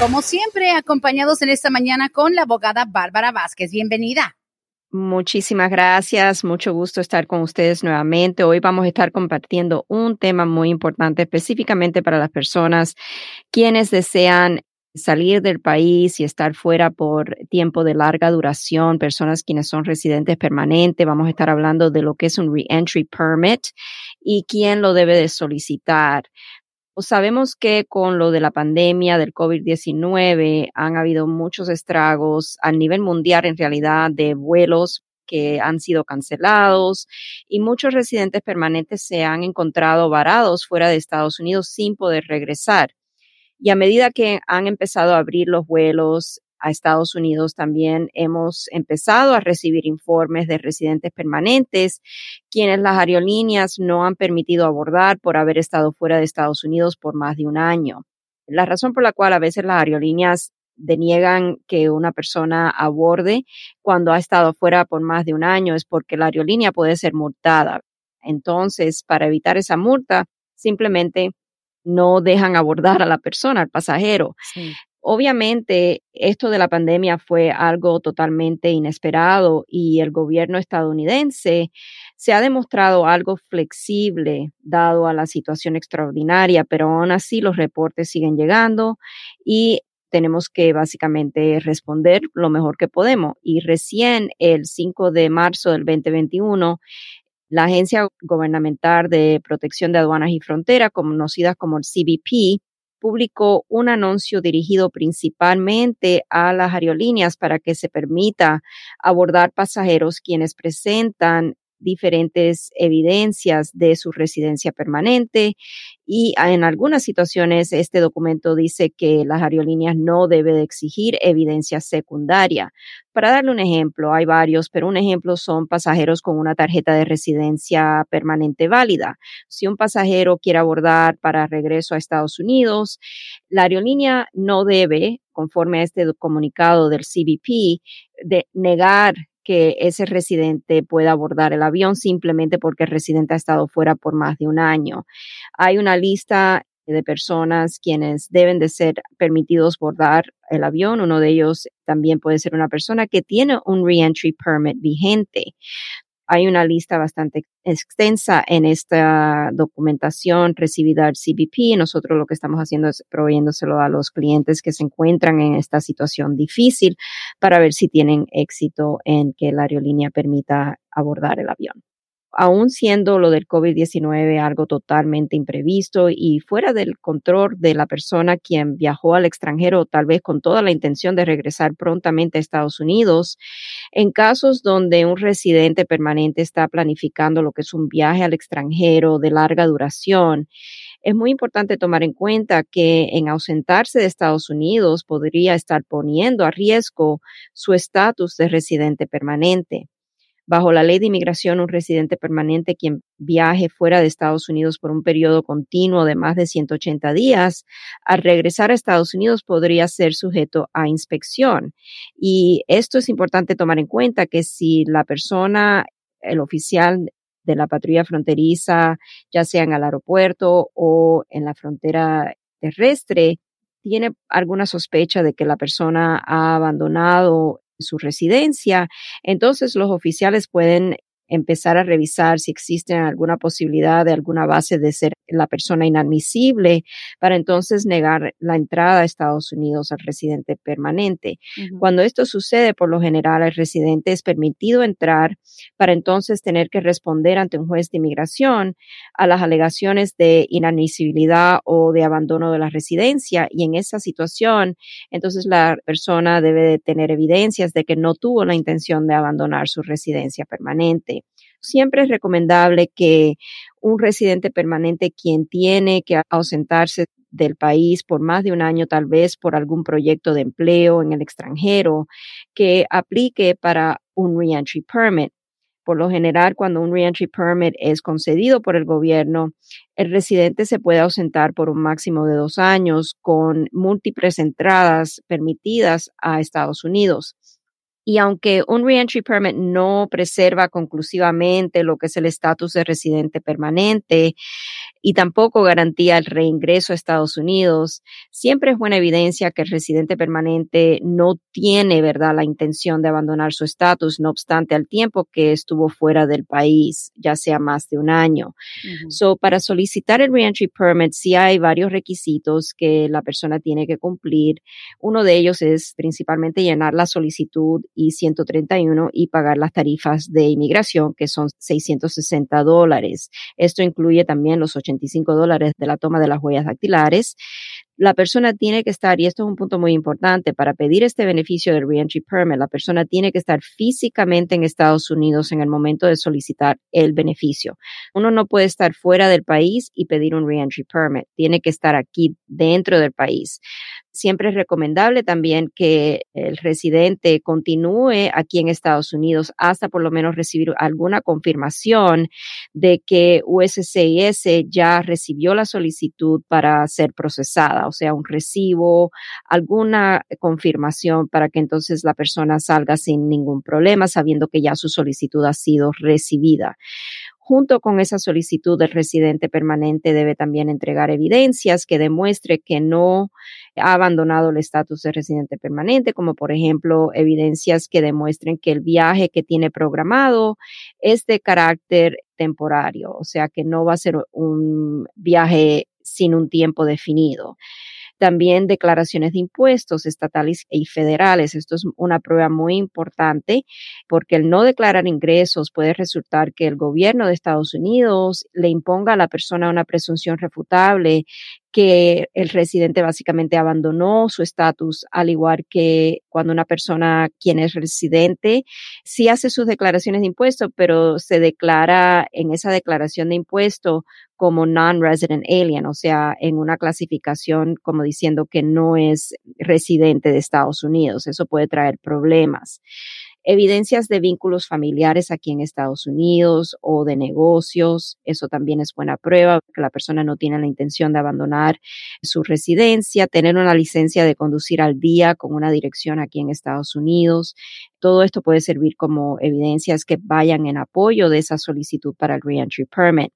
Como siempre, acompañados en esta mañana con la abogada Bárbara Vázquez. Bienvenida. Muchísimas gracias, mucho gusto estar con ustedes nuevamente. Hoy vamos a estar compartiendo un tema muy importante específicamente para las personas quienes desean salir del país y estar fuera por tiempo de larga duración, personas quienes son residentes permanentes. Vamos a estar hablando de lo que es un reentry permit y quién lo debe de solicitar. Pues sabemos que con lo de la pandemia del COVID-19 han habido muchos estragos a nivel mundial en realidad de vuelos que han sido cancelados y muchos residentes permanentes se han encontrado varados fuera de Estados Unidos sin poder regresar. Y a medida que han empezado a abrir los vuelos a Estados Unidos también hemos empezado a recibir informes de residentes permanentes, quienes las aerolíneas no han permitido abordar por haber estado fuera de Estados Unidos por más de un año. La razón por la cual a veces las aerolíneas deniegan que una persona aborde cuando ha estado fuera por más de un año es porque la aerolínea puede ser multada. Entonces, para evitar esa multa, simplemente no dejan abordar a la persona, al pasajero. Obviamente, esto de la pandemia fue algo totalmente inesperado y el gobierno estadounidense se ha demostrado algo flexible dado a la situación extraordinaria, pero aún así los reportes siguen llegando y tenemos que básicamente responder lo mejor que podemos. Y recién el 5 de marzo del 2021, la Agencia Gubernamental de Protección de Aduanas y Fronteras, conocida como el CBP, publicó un anuncio dirigido principalmente a las aerolíneas para que se permita abordar pasajeros quienes presentan diferentes evidencias de su residencia permanente y en algunas situaciones este documento dice que las aerolíneas no deben exigir evidencia secundaria. Para darle un ejemplo, hay varios, pero un ejemplo son pasajeros con una tarjeta de residencia permanente válida. Si un pasajero quiere abordar para regreso a Estados Unidos, la aerolínea no debe, conforme a este comunicado del CBP, de negar que ese residente pueda abordar el avión simplemente porque el residente ha estado fuera por más de un año. Hay una lista de personas quienes deben de ser permitidos bordar el avión. Uno de ellos también puede ser una persona que tiene un reentry permit vigente. Hay una lista bastante extensa en esta documentación recibida al CBP. Nosotros lo que estamos haciendo es proveyéndoselo a los clientes que se encuentran en esta situación difícil para ver si tienen éxito en que la aerolínea permita abordar el avión aún siendo lo del COVID-19 algo totalmente imprevisto y fuera del control de la persona quien viajó al extranjero, tal vez con toda la intención de regresar prontamente a Estados Unidos, en casos donde un residente permanente está planificando lo que es un viaje al extranjero de larga duración, es muy importante tomar en cuenta que en ausentarse de Estados Unidos podría estar poniendo a riesgo su estatus de residente permanente. Bajo la ley de inmigración, un residente permanente quien viaje fuera de Estados Unidos por un periodo continuo de más de 180 días, al regresar a Estados Unidos podría ser sujeto a inspección. Y esto es importante tomar en cuenta que si la persona, el oficial de la patrulla fronteriza, ya sea en el aeropuerto o en la frontera terrestre, tiene alguna sospecha de que la persona ha abandonado su residencia, entonces los oficiales pueden empezar a revisar si existe alguna posibilidad de alguna base de ser la persona inadmisible para entonces negar la entrada a Estados Unidos al residente permanente. Cuando esto sucede, por lo general, el residente es permitido entrar para entonces tener que responder ante un juez de inmigración a las alegaciones de inadmisibilidad o de abandono de la residencia y en esa situación, entonces la persona debe de tener evidencias de que no tuvo la intención de abandonar su residencia permanente. Siempre es recomendable que un residente permanente quien tiene que ausentarse del país por más de un año, tal vez por algún proyecto de empleo en el extranjero, que aplique para un reentry permit. Por lo general, cuando un reentry permit es concedido por el gobierno, el residente se puede ausentar por un máximo de dos años con múltiples entradas permitidas a Estados Unidos. Y aunque un reentry permit no preserva conclusivamente lo que es el estatus de residente permanente, y tampoco garantía el reingreso a Estados Unidos. Siempre es buena evidencia que el residente permanente no tiene, ¿verdad?, la intención de abandonar su estatus, no obstante al tiempo que estuvo fuera del país, ya sea más de un año. So, para solicitar el reentry permit, sí hay varios requisitos que la persona tiene que cumplir. Uno de ellos es principalmente llenar la solicitud I-131 y pagar las tarifas de inmigración, que son 660 dólares. Esto incluye también los 85 dólares de la toma de las huellas dactilares, la persona tiene que estar, y esto es un punto muy importante, para pedir este beneficio del reentry permit, la persona tiene que estar físicamente en Estados Unidos en el momento de solicitar el beneficio. Uno no puede estar fuera del país y pedir un reentry permit, tiene que estar aquí dentro del país. Siempre es recomendable también que el residente continúe aquí en Estados Unidos hasta por lo menos recibir alguna confirmación de que USCIS ya recibió la solicitud para ser procesada o sea, un recibo, alguna confirmación para que entonces la persona salga sin ningún problema, sabiendo que ya su solicitud ha sido recibida. Junto con esa solicitud, del residente permanente debe también entregar evidencias que demuestre que no ha abandonado el estatus de residente permanente, como por ejemplo evidencias que demuestren que el viaje que tiene programado es de carácter temporario, o sea que no va a ser un viaje sin un tiempo definido. También declaraciones de impuestos estatales y federales. Esto es una prueba muy importante porque el no declarar ingresos puede resultar que el gobierno de Estados Unidos le imponga a la persona una presunción refutable que el residente básicamente abandonó su estatus, al igual que cuando una persona quien es residente sí hace sus declaraciones de impuestos, pero se declara en esa declaración de impuesto como non-resident alien, o sea, en una clasificación como diciendo que no es residente de Estados Unidos. Eso puede traer problemas evidencias de vínculos familiares aquí en Estados Unidos o de negocios. Eso también es buena prueba que la persona no tiene la intención de abandonar su residencia, tener una licencia de conducir al día con una dirección aquí en Estados Unidos. Todo esto puede servir como evidencias que vayan en apoyo de esa solicitud para el reentry permit.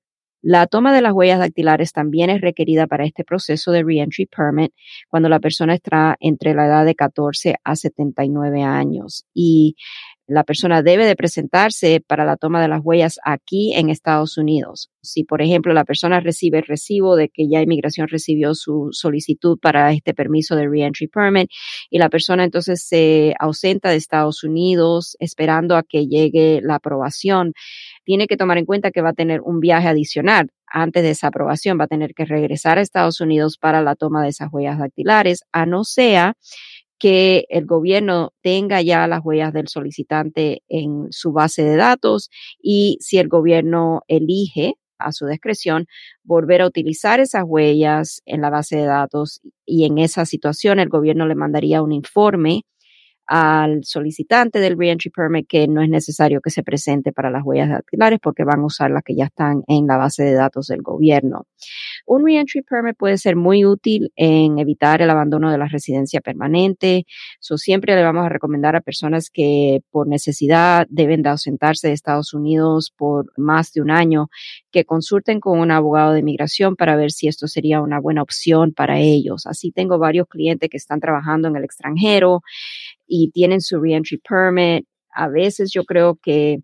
La toma de las huellas dactilares también es requerida para este proceso de reentry permit cuando la persona está entre la edad de 14 a 79 años. Y la persona debe de presentarse para la toma de las huellas aquí en Estados Unidos. Si, por ejemplo, la persona recibe el recibo de que ya inmigración recibió su solicitud para este permiso de reentry permit y la persona entonces se ausenta de Estados Unidos esperando a que llegue la aprobación, tiene que tomar en cuenta que va a tener un viaje adicional antes de esa aprobación, va a tener que regresar a Estados Unidos para la toma de esas huellas dactilares, a no sea que el gobierno tenga ya las huellas del solicitante en su base de datos y si el gobierno elige a su discreción volver a utilizar esas huellas en la base de datos y en esa situación el gobierno le mandaría un informe al solicitante del reentry permit que no es necesario que se presente para las huellas dactilares porque van a usar las que ya están en la base de datos del gobierno. Un reentry permit puede ser muy útil en evitar el abandono de la residencia permanente. So, siempre le vamos a recomendar a personas que por necesidad deben de ausentarse de Estados Unidos por más de un año que consulten con un abogado de inmigración para ver si esto sería una buena opción para ellos. Así tengo varios clientes que están trabajando en el extranjero y tienen su reentry permit. A veces yo creo que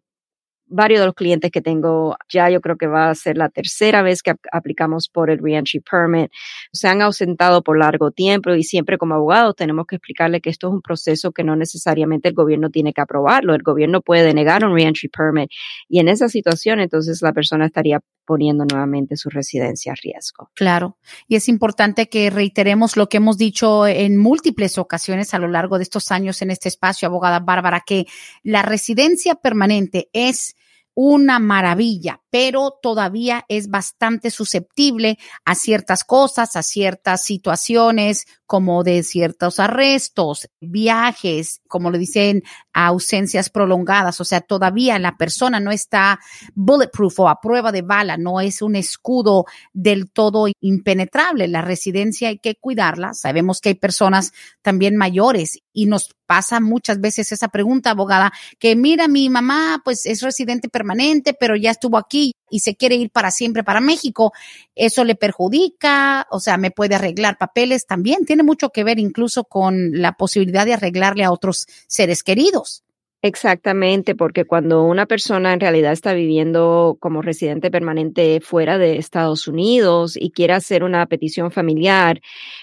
varios de los clientes que tengo ya yo creo que va a ser la tercera vez que aplicamos por el reentry permit. Se han ausentado por largo tiempo y siempre como abogados tenemos que explicarle que esto es un proceso que no necesariamente el gobierno tiene que aprobarlo. El gobierno puede denegar un reentry permit y en esa situación entonces la persona estaría poniendo nuevamente su residencia a riesgo. Claro, y es importante que reiteremos lo que hemos dicho en múltiples ocasiones a lo largo de estos años en este espacio, abogada Bárbara, que la residencia permanente es una maravilla, pero todavía es bastante susceptible a ciertas cosas, a ciertas situaciones, como de ciertos arrestos, viajes, como lo dicen, ausencias prolongadas. O sea, todavía la persona no está bulletproof o a prueba de bala, no es un escudo del todo impenetrable. La residencia hay que cuidarla. Sabemos que hay personas también mayores y nos pasa muchas veces esa pregunta, abogada, que mira, mi mamá pues es residente permanente, pero ya estuvo aquí y se quiere ir para siempre para México. Eso le perjudica, o sea, me puede arreglar papeles también. Tiene mucho que ver incluso con la posibilidad de arreglarle a otros seres queridos. Exactamente, porque cuando una persona en realidad está viviendo como residente permanente fuera de Estados Unidos y quiere hacer una petición familiar,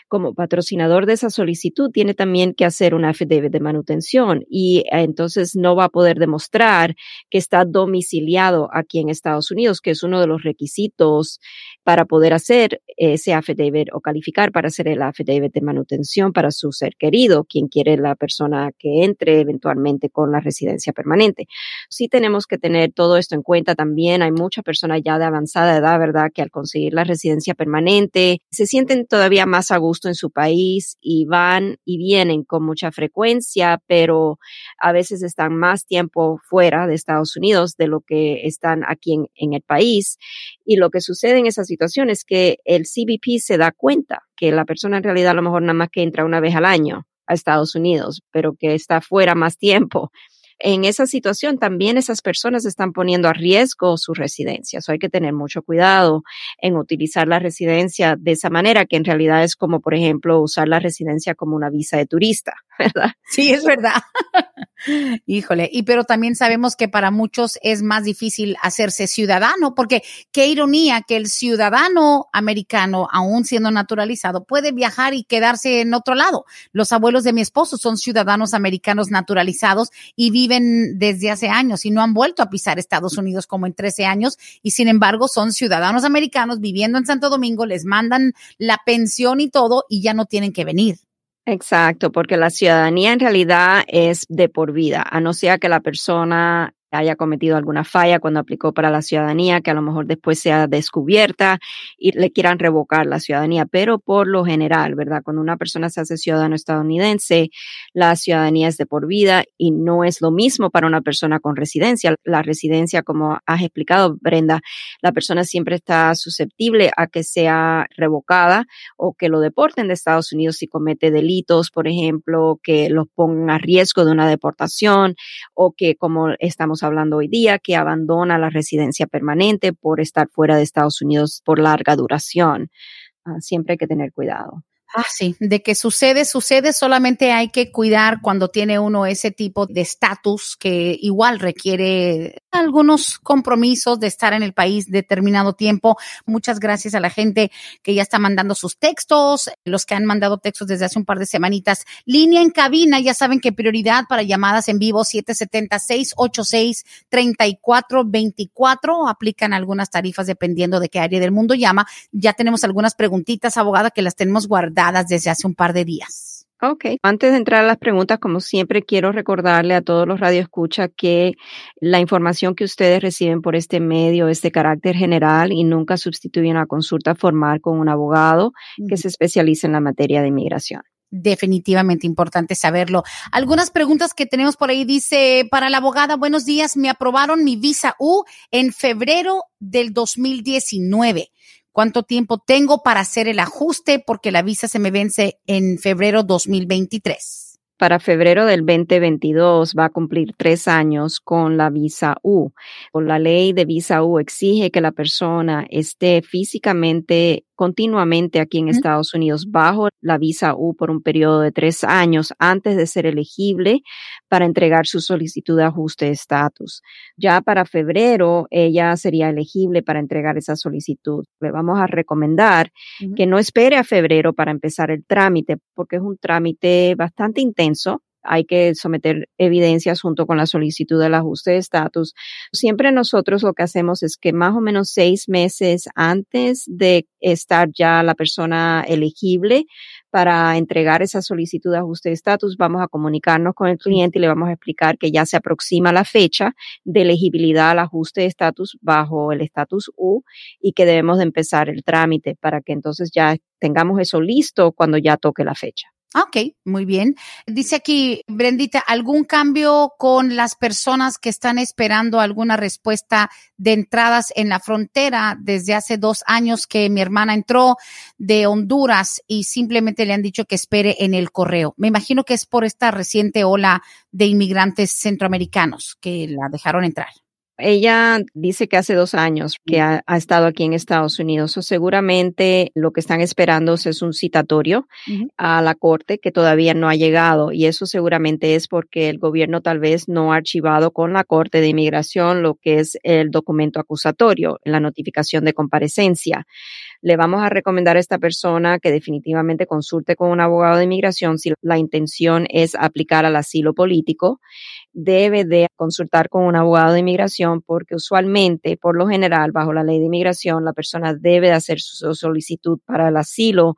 como patrocinador de esa solicitud, tiene también que hacer una affidavit de manutención y eh, entonces no va a poder demostrar que está domiciliado aquí en Estados Unidos, que es uno de los requisitos para poder hacer ese affidavit o calificar para hacer el affidavit de manutención para su ser querido, quien quiere la persona que entre eventualmente con la residencia permanente. Sí tenemos que tener todo esto en cuenta también. Hay muchas personas ya de avanzada edad, ¿verdad?, que al conseguir la residencia permanente se sienten todavía más a gusto en su país y van y vienen con mucha frecuencia, pero a veces están más tiempo fuera de Estados Unidos de lo que están aquí en, el país. Y lo que sucede en esas situación es que el CBP se da cuenta que la persona en realidad a lo mejor nada más que entra una vez al año a Estados Unidos, pero que está fuera más tiempo en esa situación también esas personas están poniendo a riesgo su residencia. hay que tener mucho cuidado en utilizar la residencia de esa manera, que en realidad es como, por ejemplo, usar la residencia como una visa de turista, ¿verdad? Sí, es verdad. Híjole, y pero también sabemos que para muchos es más difícil hacerse ciudadano, porque qué ironía que el ciudadano americano, aún siendo naturalizado, puede viajar y quedarse en otro lado. Los abuelos de mi esposo son ciudadanos americanos naturalizados y viven desde hace años y no han vuelto a pisar Estados Unidos como en 13 años y sin embargo son ciudadanos americanos viviendo en Santo Domingo, les mandan la pensión y todo y ya no tienen que venir. Exacto, porque la ciudadanía en realidad es de por vida, a no ser que la persona haya cometido alguna falla cuando aplicó para la ciudadanía, que a lo mejor después sea descubierta y le quieran revocar la ciudadanía. Pero por lo general, ¿verdad? Cuando una persona se hace ciudadano estadounidense, la ciudadanía es de por vida y no es lo mismo para una persona con residencia. La residencia, como has explicado, Brenda, la persona siempre está susceptible a que sea revocada o que lo deporten de Estados Unidos si comete delitos, por ejemplo, que los pongan a riesgo de una deportación o que como estamos hablando hoy día, que abandona la residencia permanente por estar fuera de Estados Unidos por larga duración. Ah, siempre hay que tener cuidado. Ah, sí, de que sucede, sucede, solamente hay que cuidar cuando tiene uno ese tipo de estatus que igual requiere algunos compromisos de estar en el país determinado tiempo. Muchas gracias a la gente que ya está mandando sus textos, los que han mandado textos desde hace un par de semanitas. Línea en cabina, ya saben que prioridad para llamadas en vivo 776-86-3424. Aplican algunas tarifas dependiendo de qué área del mundo llama. Ya tenemos algunas preguntitas, abogada, que las tenemos guardadas desde hace un par de días. Ok, antes de entrar a las preguntas, como siempre, quiero recordarle a todos los radioescuchas que la información que ustedes reciben por este medio es de carácter general y nunca sustituye una consulta formal con un abogado que se especializa en la materia de inmigración. Definitivamente importante saberlo. Algunas preguntas que tenemos por ahí. Dice, para la abogada, buenos días, me aprobaron mi visa U en febrero del 2019 cuánto tiempo tengo para hacer el ajuste porque la visa se me vence en febrero 2023. Para febrero del 2022 va a cumplir tres años con la visa U. La ley de visa U exige que la persona esté físicamente continuamente aquí en Estados Unidos bajo la visa U por un periodo de tres años antes de ser elegible para entregar su solicitud de ajuste de estatus. Ya para febrero ella sería elegible para entregar esa solicitud. Le vamos a recomendar que no espere a febrero para empezar el trámite porque es un trámite bastante intenso hay que someter evidencias junto con la solicitud del ajuste de estatus. Siempre nosotros lo que hacemos es que más o menos seis meses antes de estar ya la persona elegible para entregar esa solicitud de ajuste de estatus, vamos a comunicarnos con el cliente y le vamos a explicar que ya se aproxima la fecha de elegibilidad al ajuste de estatus bajo el estatus U y que debemos de empezar el trámite para que entonces ya tengamos eso listo cuando ya toque la fecha. Ah, ok, muy bien. Dice aquí, Brendita, ¿algún cambio con las personas que están esperando alguna respuesta de entradas en la frontera desde hace dos años que mi hermana entró de Honduras y simplemente le han dicho que espere en el correo? Me imagino que es por esta reciente ola de inmigrantes centroamericanos que la dejaron entrar. Ella dice que hace dos años que ha, estado aquí en Estados Unidos. O seguramente lo que están esperando es un citatorio a la corte que todavía no ha llegado. Y eso seguramente es porque el gobierno tal vez no ha archivado con la corte de inmigración lo que es el documento acusatorio, la notificación de comparecencia. Le vamos a recomendar a esta persona que definitivamente consulte con un abogado de inmigración si la intención es aplicar al asilo político debe de consultar con un abogado de inmigración porque usualmente, por lo general, bajo la ley de inmigración, la persona debe de hacer su solicitud para el asilo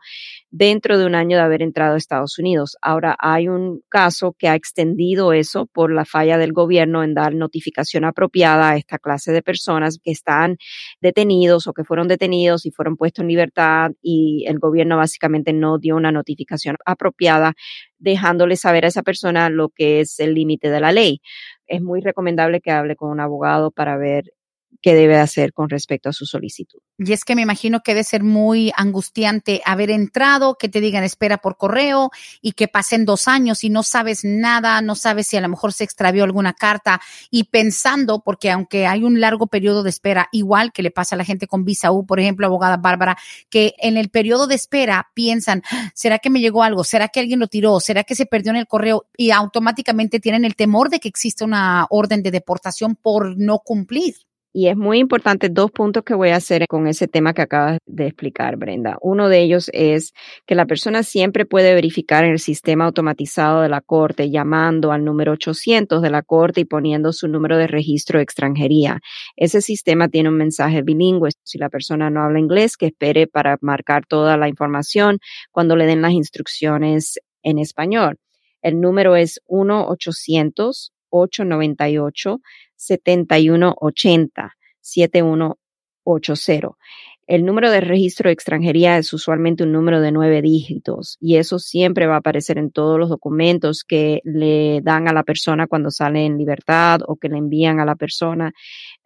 dentro de un año de haber entrado a Estados Unidos. Ahora, hay un caso que ha extendido eso por la falla del gobierno en dar notificación apropiada a esta clase de personas que están detenidos o que fueron detenidos y fueron puestos en libertad y el gobierno básicamente no dio una notificación apropiada dejándole saber a esa persona lo que es el límite de la ley. Es muy recomendable que hable con un abogado para ver qué debe hacer con respecto a su solicitud. Y es que me imagino que debe ser muy angustiante haber entrado, que te digan espera por correo y que pasen dos años y no sabes nada, no sabes si a lo mejor se extravió alguna carta y pensando, porque aunque hay un largo periodo de espera, igual que le pasa a la gente con visa U, por ejemplo, abogada Bárbara, que en el periodo de espera piensan, ¿será que me llegó algo? ¿Será que alguien lo tiró? ¿Será que se perdió en el correo? Y automáticamente tienen el temor de que exista una orden de deportación por no cumplir. Y es muy importante dos puntos que voy a hacer con ese tema que acabas de explicar, Brenda. Uno de ellos es que la persona siempre puede verificar en el sistema automatizado de la Corte llamando al número 800 de la Corte y poniendo su número de registro de extranjería. Ese sistema tiene un mensaje bilingüe. Si la persona no habla inglés, que espere para marcar toda la información cuando le den las instrucciones en español. El número es 1 800 898 7180 7180. El número de registro de extranjería es usualmente un número de nueve dígitos y eso siempre va a aparecer en todos los documentos que le dan a la persona cuando sale en libertad o que le envían a la persona.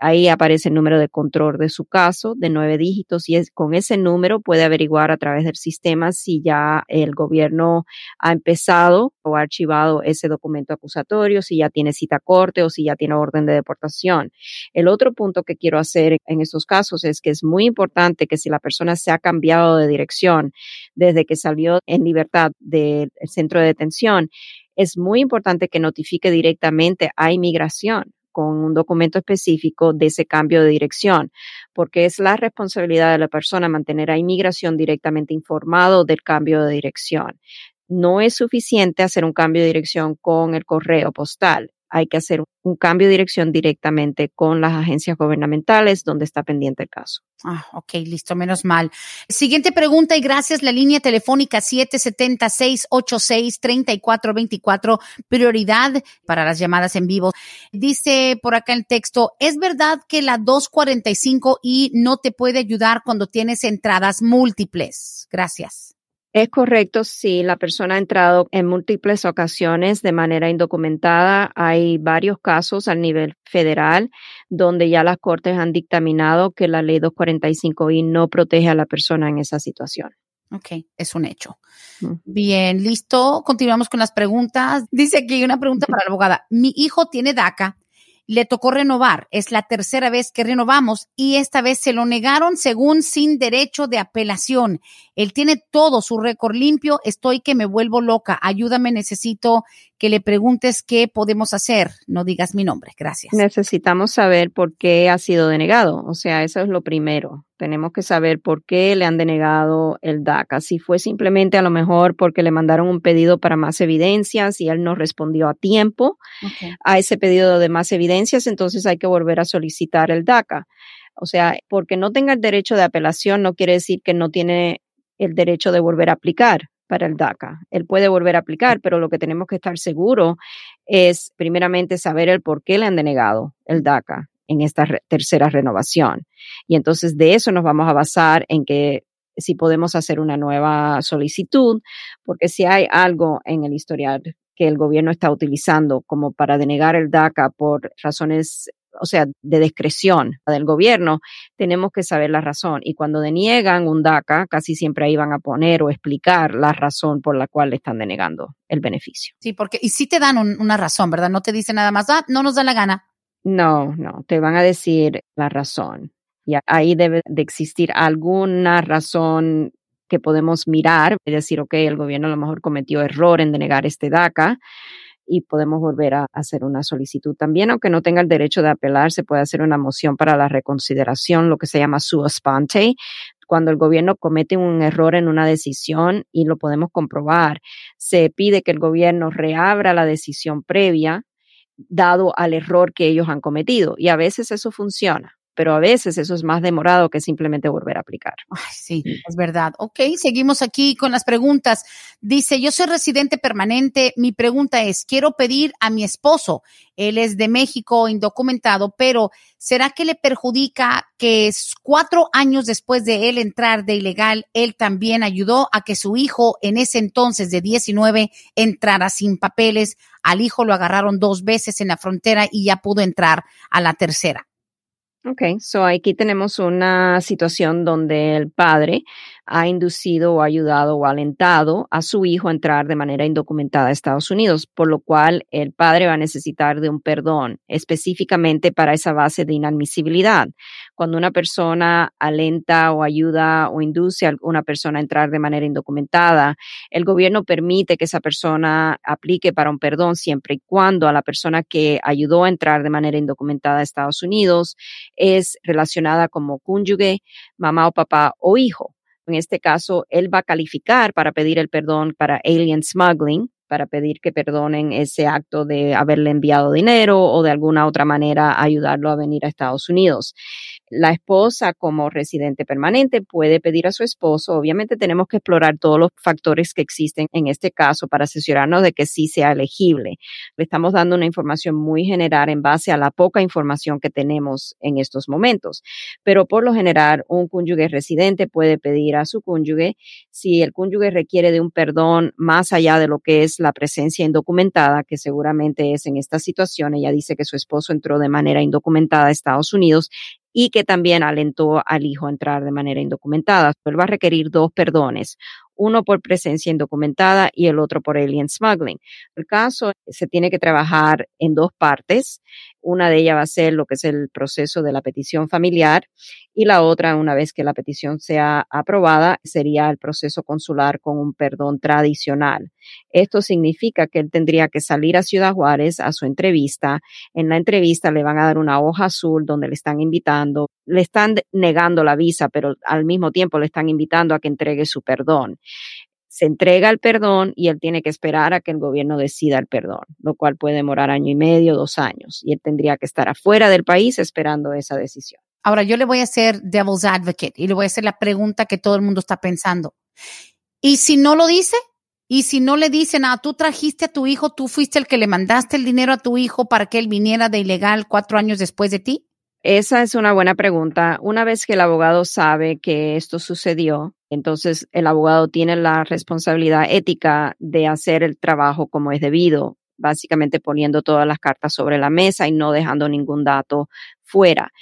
Ahí aparece el número de control de su caso de nueve dígitos y es, con ese número puede averiguar a través del sistema si ya el gobierno ha empezado o ha archivado ese documento acusatorio, si ya tiene cita corte o si ya tiene orden de deportación. El otro punto que quiero hacer en estos casos es que es muy importante que si la persona se ha cambiado de dirección desde que salió en libertad del centro de detención, es muy importante que notifique directamente a inmigración con un documento específico de ese cambio de dirección, porque es la responsabilidad de la persona mantener a inmigración directamente informado del cambio de dirección. No es suficiente hacer un cambio de dirección con el correo postal hay que hacer un cambio de dirección directamente con las agencias gubernamentales donde está pendiente el caso. Ah, ok, listo, menos mal. Siguiente pregunta y gracias. La línea telefónica 770-686-3424, prioridad para las llamadas en vivo. Dice por acá el texto, ¿es verdad que la 245i no te puede ayudar cuando tienes entradas múltiples? Gracias. Es correcto, si la persona ha entrado en múltiples ocasiones de manera indocumentada. Hay varios casos a nivel federal donde ya las cortes han dictaminado que la ley 245i no protege a la persona en esa situación. Ok, es un hecho. Bien, listo. Continuamos con las preguntas. Dice aquí una pregunta para la abogada. Mi hijo tiene DACA le tocó renovar. Es la tercera vez que renovamos y esta vez se lo negaron según sin derecho de apelación. Él tiene todo su récord limpio. Estoy que me vuelvo loca. Ayúdame, necesito que le preguntes qué podemos hacer. No digas mi nombre. Gracias. Necesitamos saber por qué ha sido denegado. O sea, eso es lo primero. Tenemos que saber por qué le han denegado el DACA. Si fue simplemente a lo mejor porque le mandaron un pedido para más evidencias y él no respondió a tiempo a ese pedido de más evidencias, entonces hay que volver a solicitar el DACA. O sea, porque no tenga el derecho de apelación no quiere decir que no tiene el derecho de volver a aplicar. Para el DACA. Él puede volver a aplicar, pero lo que tenemos que estar seguro es primeramente saber el por qué le han denegado el DACA en esta tercera renovación. Y entonces de eso nos vamos a basar en que si podemos hacer una nueva solicitud, porque si hay algo en el historial que el gobierno está utilizando como para denegar el DACA por razones, o sea, de discreción del gobierno, tenemos que saber la razón. Y cuando deniegan un DACA, casi siempre ahí van a poner o explicar la razón por la cual le están denegando el beneficio. Sí, porque, y sí te dan una razón, ¿verdad? No te dicen nada más, ah, no nos da la gana. No, no, te van a decir la razón. Y ahí debe de existir alguna razón que podemos mirar y decir, ok, el gobierno a lo mejor cometió error en denegar este DACA y podemos volver a hacer una solicitud también, aunque no tenga el derecho de apelar, se puede hacer una moción para la reconsideración, lo que se llama sua sponte, cuando el gobierno comete un error en una decisión y lo podemos comprobar, se pide que el gobierno reabra la decisión previa dado al error que ellos han cometido y a veces eso funciona pero a veces eso es más demorado que simplemente volver a aplicar. Ay, sí, es verdad. Ok, seguimos aquí con las preguntas. Dice, yo soy residente permanente. Mi pregunta es, quiero pedir a mi esposo, él es de México, indocumentado, pero ¿será que le perjudica que cuatro años después de él entrar de ilegal, él también ayudó a que su hijo en ese entonces de 19 entrara sin papeles? Al hijo lo agarraron dos veces en la frontera y ya pudo entrar a la tercera. Ok, so aquí tenemos una situación donde el padre ha inducido o ayudado o alentado a su hijo a entrar de manera indocumentada a Estados Unidos, por lo cual el padre va a necesitar de un perdón específicamente para esa base de inadmisibilidad. Cuando una persona alenta o ayuda o induce a una persona a entrar de manera indocumentada, el gobierno permite que esa persona aplique para un perdón siempre y cuando a la persona que ayudó a entrar de manera indocumentada a Estados Unidos es relacionada como cónyuge, mamá o papá o hijo. En este caso, él va a calificar para pedir el perdón para alien smuggling, para pedir que perdonen ese acto de haberle enviado dinero o de alguna otra manera ayudarlo a venir a Estados Unidos. La esposa como residente permanente puede pedir a su esposo. Obviamente tenemos que explorar todos los factores que existen en este caso para asegurarnos de que sí sea elegible. Le estamos dando una información muy general en base a la poca información que tenemos en estos momentos. Pero por lo general, un cónyuge residente puede pedir a su cónyuge si el cónyuge requiere de un perdón más allá de lo que es la presencia indocumentada, que seguramente es en esta situación. Ella dice que su esposo entró de manera indocumentada a Estados Unidos y que también alentó al hijo a entrar de manera indocumentada. Él va a requerir dos perdones, uno por presencia indocumentada y el otro por alien smuggling. El caso se tiene que trabajar en dos partes. Una de ellas va a ser lo que es el proceso de la petición familiar y la otra, una vez que la petición sea aprobada, sería el proceso consular con un perdón tradicional. Esto significa que él tendría que salir a Ciudad Juárez a su entrevista. En la entrevista le van a dar una hoja azul donde le están invitando, le están negando la visa, pero al mismo tiempo le están invitando a que entregue su perdón se entrega el perdón y él tiene que esperar a que el gobierno decida el perdón, lo cual puede demorar año y medio, dos años, y él tendría que estar afuera del país esperando esa decisión. Ahora yo le voy a hacer devil's advocate y le voy a hacer la pregunta que todo el mundo está pensando. ¿Y si no lo dice? ¿Y si no le dicen, ah, tú trajiste a tu hijo, tú fuiste el que le mandaste el dinero a tu hijo para que él viniera de ilegal cuatro años después de ti? Esa es una buena pregunta. Una vez que el abogado sabe que esto sucedió, entonces el abogado tiene la responsabilidad ética de hacer el trabajo como es debido, básicamente poniendo todas las cartas sobre la mesa y no dejando ningún dato fuera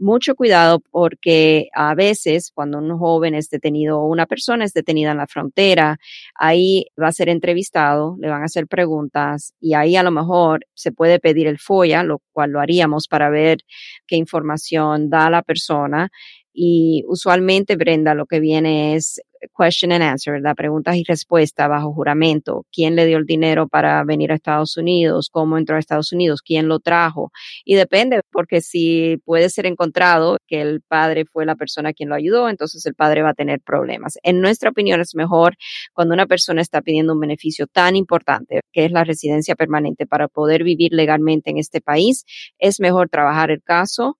mucho cuidado porque a veces cuando un joven es detenido o una persona es detenida en la frontera, ahí va a ser entrevistado, le van a hacer preguntas y ahí a lo mejor se puede pedir el FOIA, lo cual lo haríamos para ver qué información da la persona y usualmente, Brenda, lo que viene es question and answer, ¿verdad? Preguntas y respuestas bajo juramento. ¿Quién le dio el dinero para venir a Estados Unidos? ¿Cómo entró a Estados Unidos? ¿Quién lo trajo? Y depende, porque si puede ser encontrado que el padre fue la persona quien lo ayudó, entonces el padre va a tener problemas. En nuestra opinión es mejor cuando una persona está pidiendo un beneficio tan importante, que es la residencia permanente para poder vivir legalmente en este país, es mejor trabajar el caso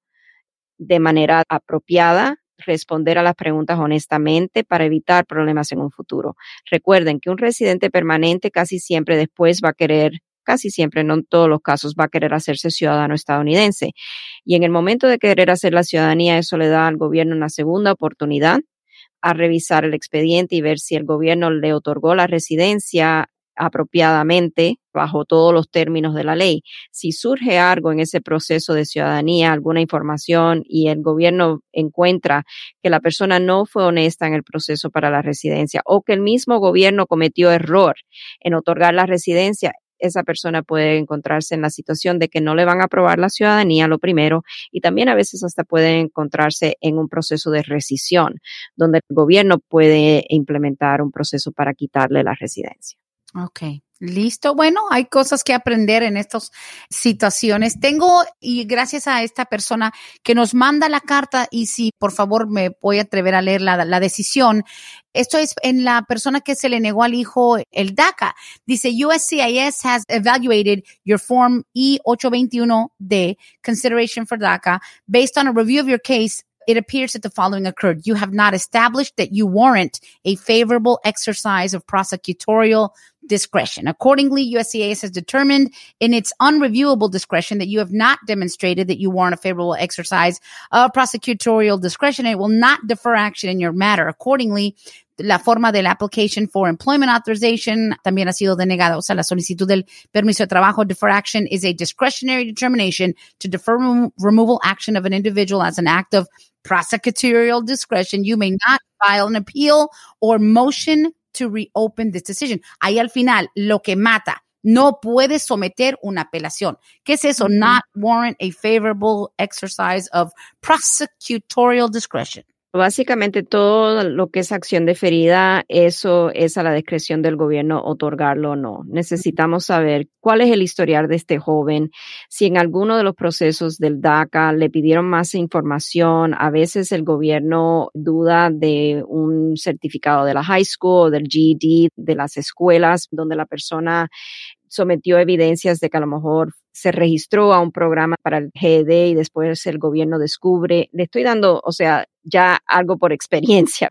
de manera apropiada, responder a las preguntas honestamente para evitar problemas en un futuro. Recuerden que un residente permanente casi siempre después va a querer casi siempre, no en todos los casos, va a querer hacerse ciudadano estadounidense. Y en el momento de querer hacer la ciudadanía, eso le da al gobierno una segunda oportunidad a revisar el expediente y ver si el gobierno le otorgó la residencia apropiadamente bajo todos los términos de la ley. Si surge algo en ese proceso de ciudadanía, alguna información y el gobierno encuentra que la persona no fue honesta en el proceso para la residencia o que el mismo gobierno cometió error en otorgar la residencia, esa persona puede encontrarse en la situación de que no le van a aprobar la ciudadanía, lo primero, y también a veces hasta puede encontrarse en un proceso de rescisión, donde el gobierno puede implementar un proceso para quitarle la residencia. Ok. Listo. Bueno, hay cosas que aprender en estas situaciones. Tengo, y gracias a esta persona que nos manda la carta, y si por favor me voy a atrever a leer la, la decisión, esto es en la persona que se le negó al hijo el DACA. Dice, USCIS has evaluated your Form E821D, consideration for DACA, based on a review of your case it appears that the following occurred. You have not established that you warrant a favorable exercise of prosecutorial discretion. Accordingly, USCIS has determined in its unreviewable discretion that you have not demonstrated that you warrant a favorable exercise of prosecutorial discretion and it will not defer action in your matter. Accordingly, la forma de la application for employment authorization también ha sido denegada. O sea, la solicitud del permiso de trabajo, defer action is a discretionary determination to defer rem removal action of an individual as an act of prosecutorial discretion. You may not file an appeal or motion to reopen this decision. Ahí al final, lo que mata. No puedes someter una apelación. ¿Qué es eso? Not warrant a favorable exercise of prosecutorial discretion. Básicamente todo lo que es acción deferida, eso es a la discreción del gobierno otorgarlo o no. Necesitamos saber cuál es el historial de este joven, si en alguno de los procesos del DACA le pidieron más información, a veces el gobierno duda de un certificado de la high school o del GED de las escuelas donde la persona sometió evidencias de que a lo mejor se registró a un programa para el GED y después el gobierno descubre, le estoy dando, o sea, ya algo por experiencia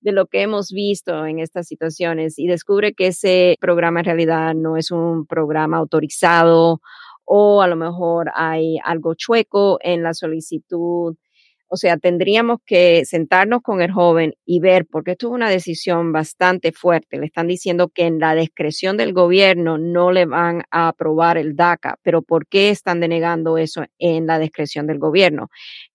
de lo que hemos visto en estas situaciones y descubre que ese programa en realidad no es un programa autorizado o a lo mejor hay algo chueco en la solicitud o sea, tendríamos que sentarnos con el joven y ver, porque esto es una decisión bastante fuerte. Le están diciendo que en la discreción del gobierno no le van a aprobar el DACA, pero ¿por qué están denegando eso en la discreción del gobierno?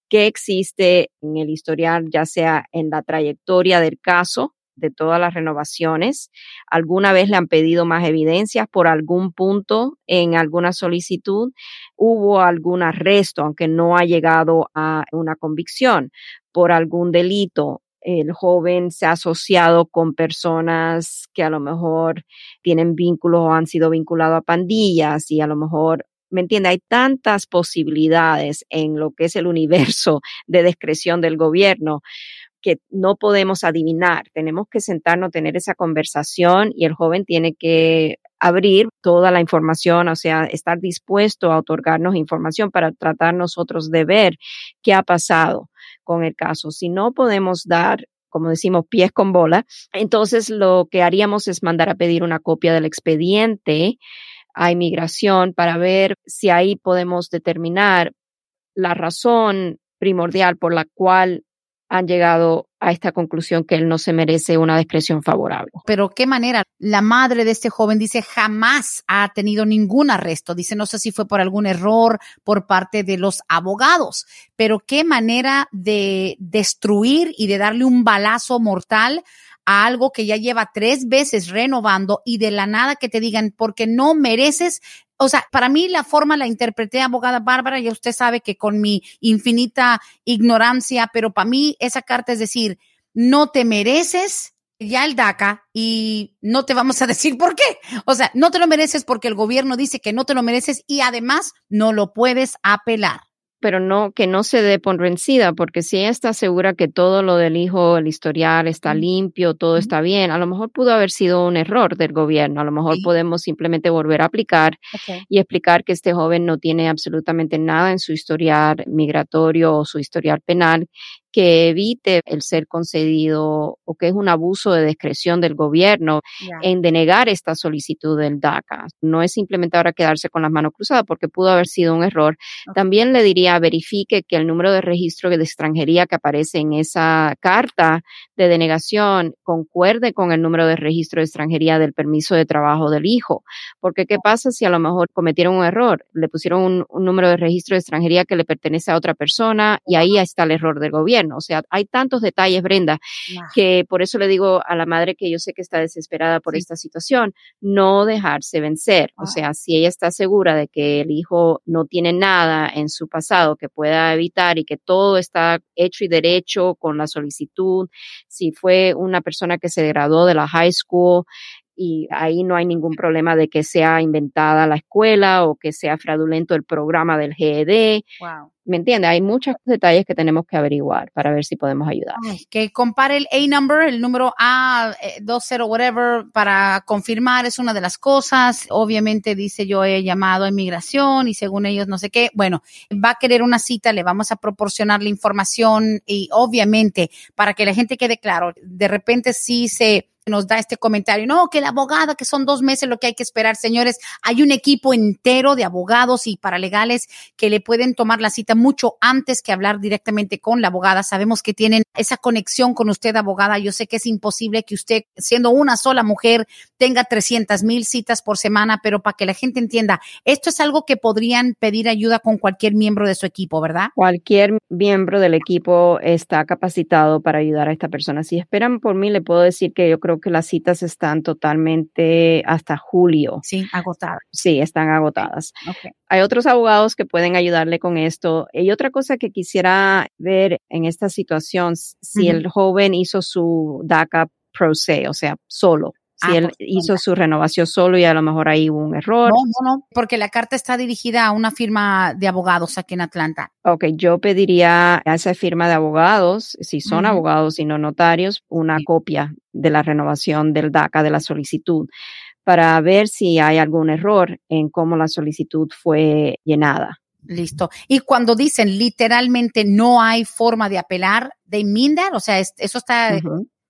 ¿Qué existe en el historial, ya sea en la trayectoria del caso de todas las renovaciones. ¿Alguna vez le han pedido más evidencias por algún punto en alguna solicitud? ¿Hubo algún arresto, aunque no ha llegado a una convicción por algún delito? El joven se ha asociado con personas que a lo mejor tienen vínculos o han sido vinculados a pandillas y a lo mejor ¿Me entiende? Hay tantas posibilidades en lo que es el universo de discreción del gobierno que no podemos adivinar. Tenemos que sentarnos, tener esa conversación y el joven tiene que abrir toda la información, o sea, estar dispuesto a otorgarnos información para tratar nosotros de ver qué ha pasado con el caso. Si no podemos dar como decimos, pies con bola, entonces lo que haríamos es mandar a pedir una copia del expediente a inmigración para ver si ahí podemos determinar la razón primordial por la cual han llegado a esta conclusión que él no se merece una discreción favorable. Pero qué manera. La madre de este joven dice jamás ha tenido ningún arresto. Dice no sé si fue por algún error por parte de los abogados, pero qué manera de destruir y de darle un balazo mortal a algo que ya lleva tres veces renovando y de la nada que te digan porque no mereces o sea, para mí la forma la interpreté abogada Bárbara, y usted sabe que con mi infinita ignorancia, pero para mí esa carta es decir, no te mereces ya el DACA y no te vamos a decir por qué. O sea, no te lo mereces porque el gobierno dice que no te lo mereces y además no lo puedes apelar pero no que no se dé por vencida, porque si ella está segura que todo lo del hijo, el historial está limpio, todo está bien, a lo mejor pudo haber sido un error del gobierno, a lo mejor podemos simplemente volver a aplicar y explicar que este joven no tiene absolutamente nada en su historial migratorio o su historial penal que evite el ser concedido o que es un abuso de discreción del gobierno en denegar esta solicitud del DACA. No es simplemente ahora quedarse con las manos cruzadas porque pudo haber sido un error. También le diría, verifique que el número de registro de extranjería que aparece en esa carta de denegación concuerde con el número de registro de extranjería del permiso de trabajo del hijo. Porque ¿qué pasa si a lo mejor cometieron un error? Le pusieron un, un número de registro de extranjería que le pertenece a otra persona y ahí está el error del gobierno. O sea, hay tantos detalles, Brenda, que por eso le digo a la madre que yo sé que está desesperada por esta situación, no dejarse vencer. O ah. sea, si ella está segura de que el hijo no tiene nada en su pasado que pueda evitar y que todo está hecho y derecho con la solicitud, si fue una persona que se graduó de la high school, y ahí no hay ningún problema de que sea inventada la escuela o que sea fraudulento el programa del GED. Wow. ¿Me entiende? Hay muchos detalles que tenemos que averiguar para ver si podemos ayudar. que compare el A-number, el número A20, eh, whatever, para confirmar es una de las cosas. Obviamente dice yo he llamado a inmigración y según ellos no sé qué. Bueno, va a querer una cita, le vamos a proporcionar la información y obviamente para que la gente quede claro, de repente sí se nos da este comentario, no, que la abogada, que son dos meses lo que hay que esperar, señores, hay un equipo entero de abogados y paralegales que le pueden tomar la cita mucho antes que hablar directamente con la abogada. Sabemos que tienen esa conexión con usted, abogada. Yo sé que es imposible que usted, siendo una sola mujer, tenga 300 mil citas por semana, pero para que la gente entienda, esto es algo que podrían pedir ayuda con cualquier miembro de su equipo, ¿verdad? Cualquier miembro del equipo está capacitado para ayudar a esta persona. Si esperan por mí, le puedo decir que yo creo que las citas están totalmente hasta julio. Sí, agotadas. Sí, están agotadas. Hay otros abogados que pueden ayudarle con esto. Y otra cosa que quisiera ver en esta situación, si el joven hizo su DACA pro se, o sea, solo, si ah, él hizo su renovación solo y a lo mejor ahí hubo un error. No, no, no, porque la carta está dirigida a una firma de abogados aquí en Atlanta. Ok, yo pediría a esa firma de abogados, si son abogados y no notarios, una copia de la renovación del DACA, de la solicitud, para ver si hay algún error en cómo la solicitud fue llenada. Listo. Y cuando dicen literalmente no hay forma de apelar, de mean O sea, eso está,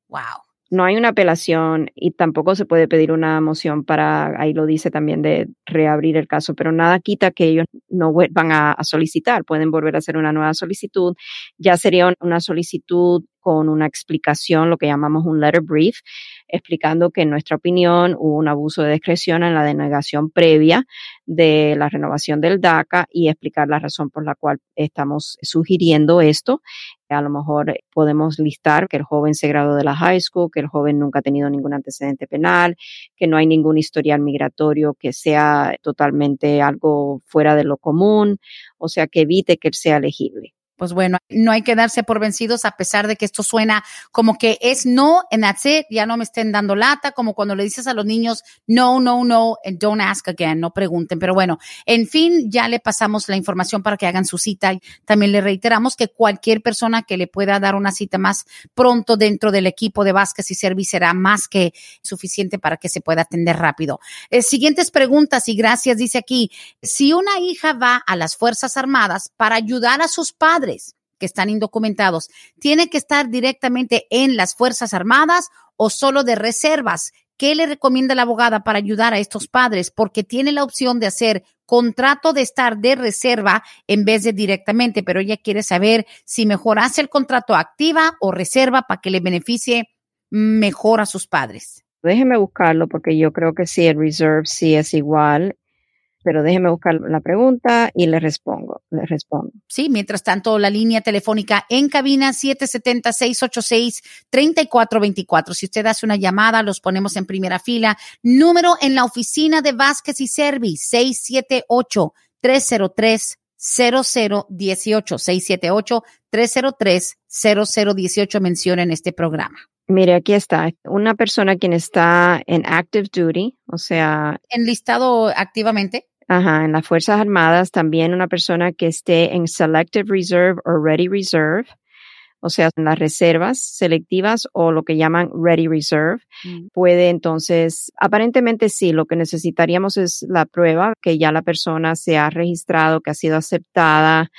wow no hay una apelación y tampoco se puede pedir una moción para, ahí lo dice también, de reabrir el caso, pero nada quita que ellos no vuelvan a, solicitar, pueden volver a hacer una nueva solicitud. Ya sería una solicitud con una explicación, lo que llamamos un letter brief, explicando que en nuestra opinión hubo un abuso de discreción en la denegación previa de la renovación del DACA y explicar la razón por la cual estamos sugiriendo esto. A lo mejor podemos listar que el joven se graduó de la high school, que el joven nunca ha tenido ningún antecedente penal, que no hay ningún historial migratorio que sea totalmente algo fuera de lo común, o sea, que evite que él sea elegible pues bueno, no hay que darse por vencidos a pesar de que esto suena como que es no en that's it, ya no me estén dando lata, como cuando le dices a los niños no, no, no, and don't ask again, no pregunten. Pero bueno, en fin, ya le pasamos la información para que hagan su cita y también le reiteramos que cualquier persona que le pueda dar una cita más pronto dentro del equipo de Vázquez y Servi será más que suficiente para que se pueda atender rápido. Eh, siguientes preguntas y gracias, dice aquí, si una hija va a las Fuerzas Armadas para ayudar a sus padres, que están indocumentados, ¿tiene que estar directamente en las Fuerzas Armadas o solo de reservas? ¿Qué le recomienda la abogada para ayudar a estos padres? Porque tiene la opción de hacer contrato de estar de reserva en vez de directamente, pero ella quiere saber si mejor hace el contrato activa o reserva para que le beneficie mejor a sus padres. Déjeme buscarlo porque yo creo que sí, el reserve sí es igual pero déjeme buscar la pregunta y le respondo, le respondo. Sí, mientras tanto, la línea telefónica en cabina 770-686-3424. Si usted hace una llamada, los ponemos en primera fila. Número en la oficina de Vázquez y Servi, 678-303. 0018 678 303 0018 menciona en este programa. Mire, aquí está. Una persona quien está en active duty, o sea. Enlistado activamente. Ajá, en las Fuerzas Armadas también una persona que esté en Selective Reserve o Ready Reserve. O sea, en las reservas selectivas o lo que llaman ready reserve, mm. puede entonces, aparentemente sí, lo que necesitaríamos es la prueba que ya la persona se ha registrado, que ha sido aceptada,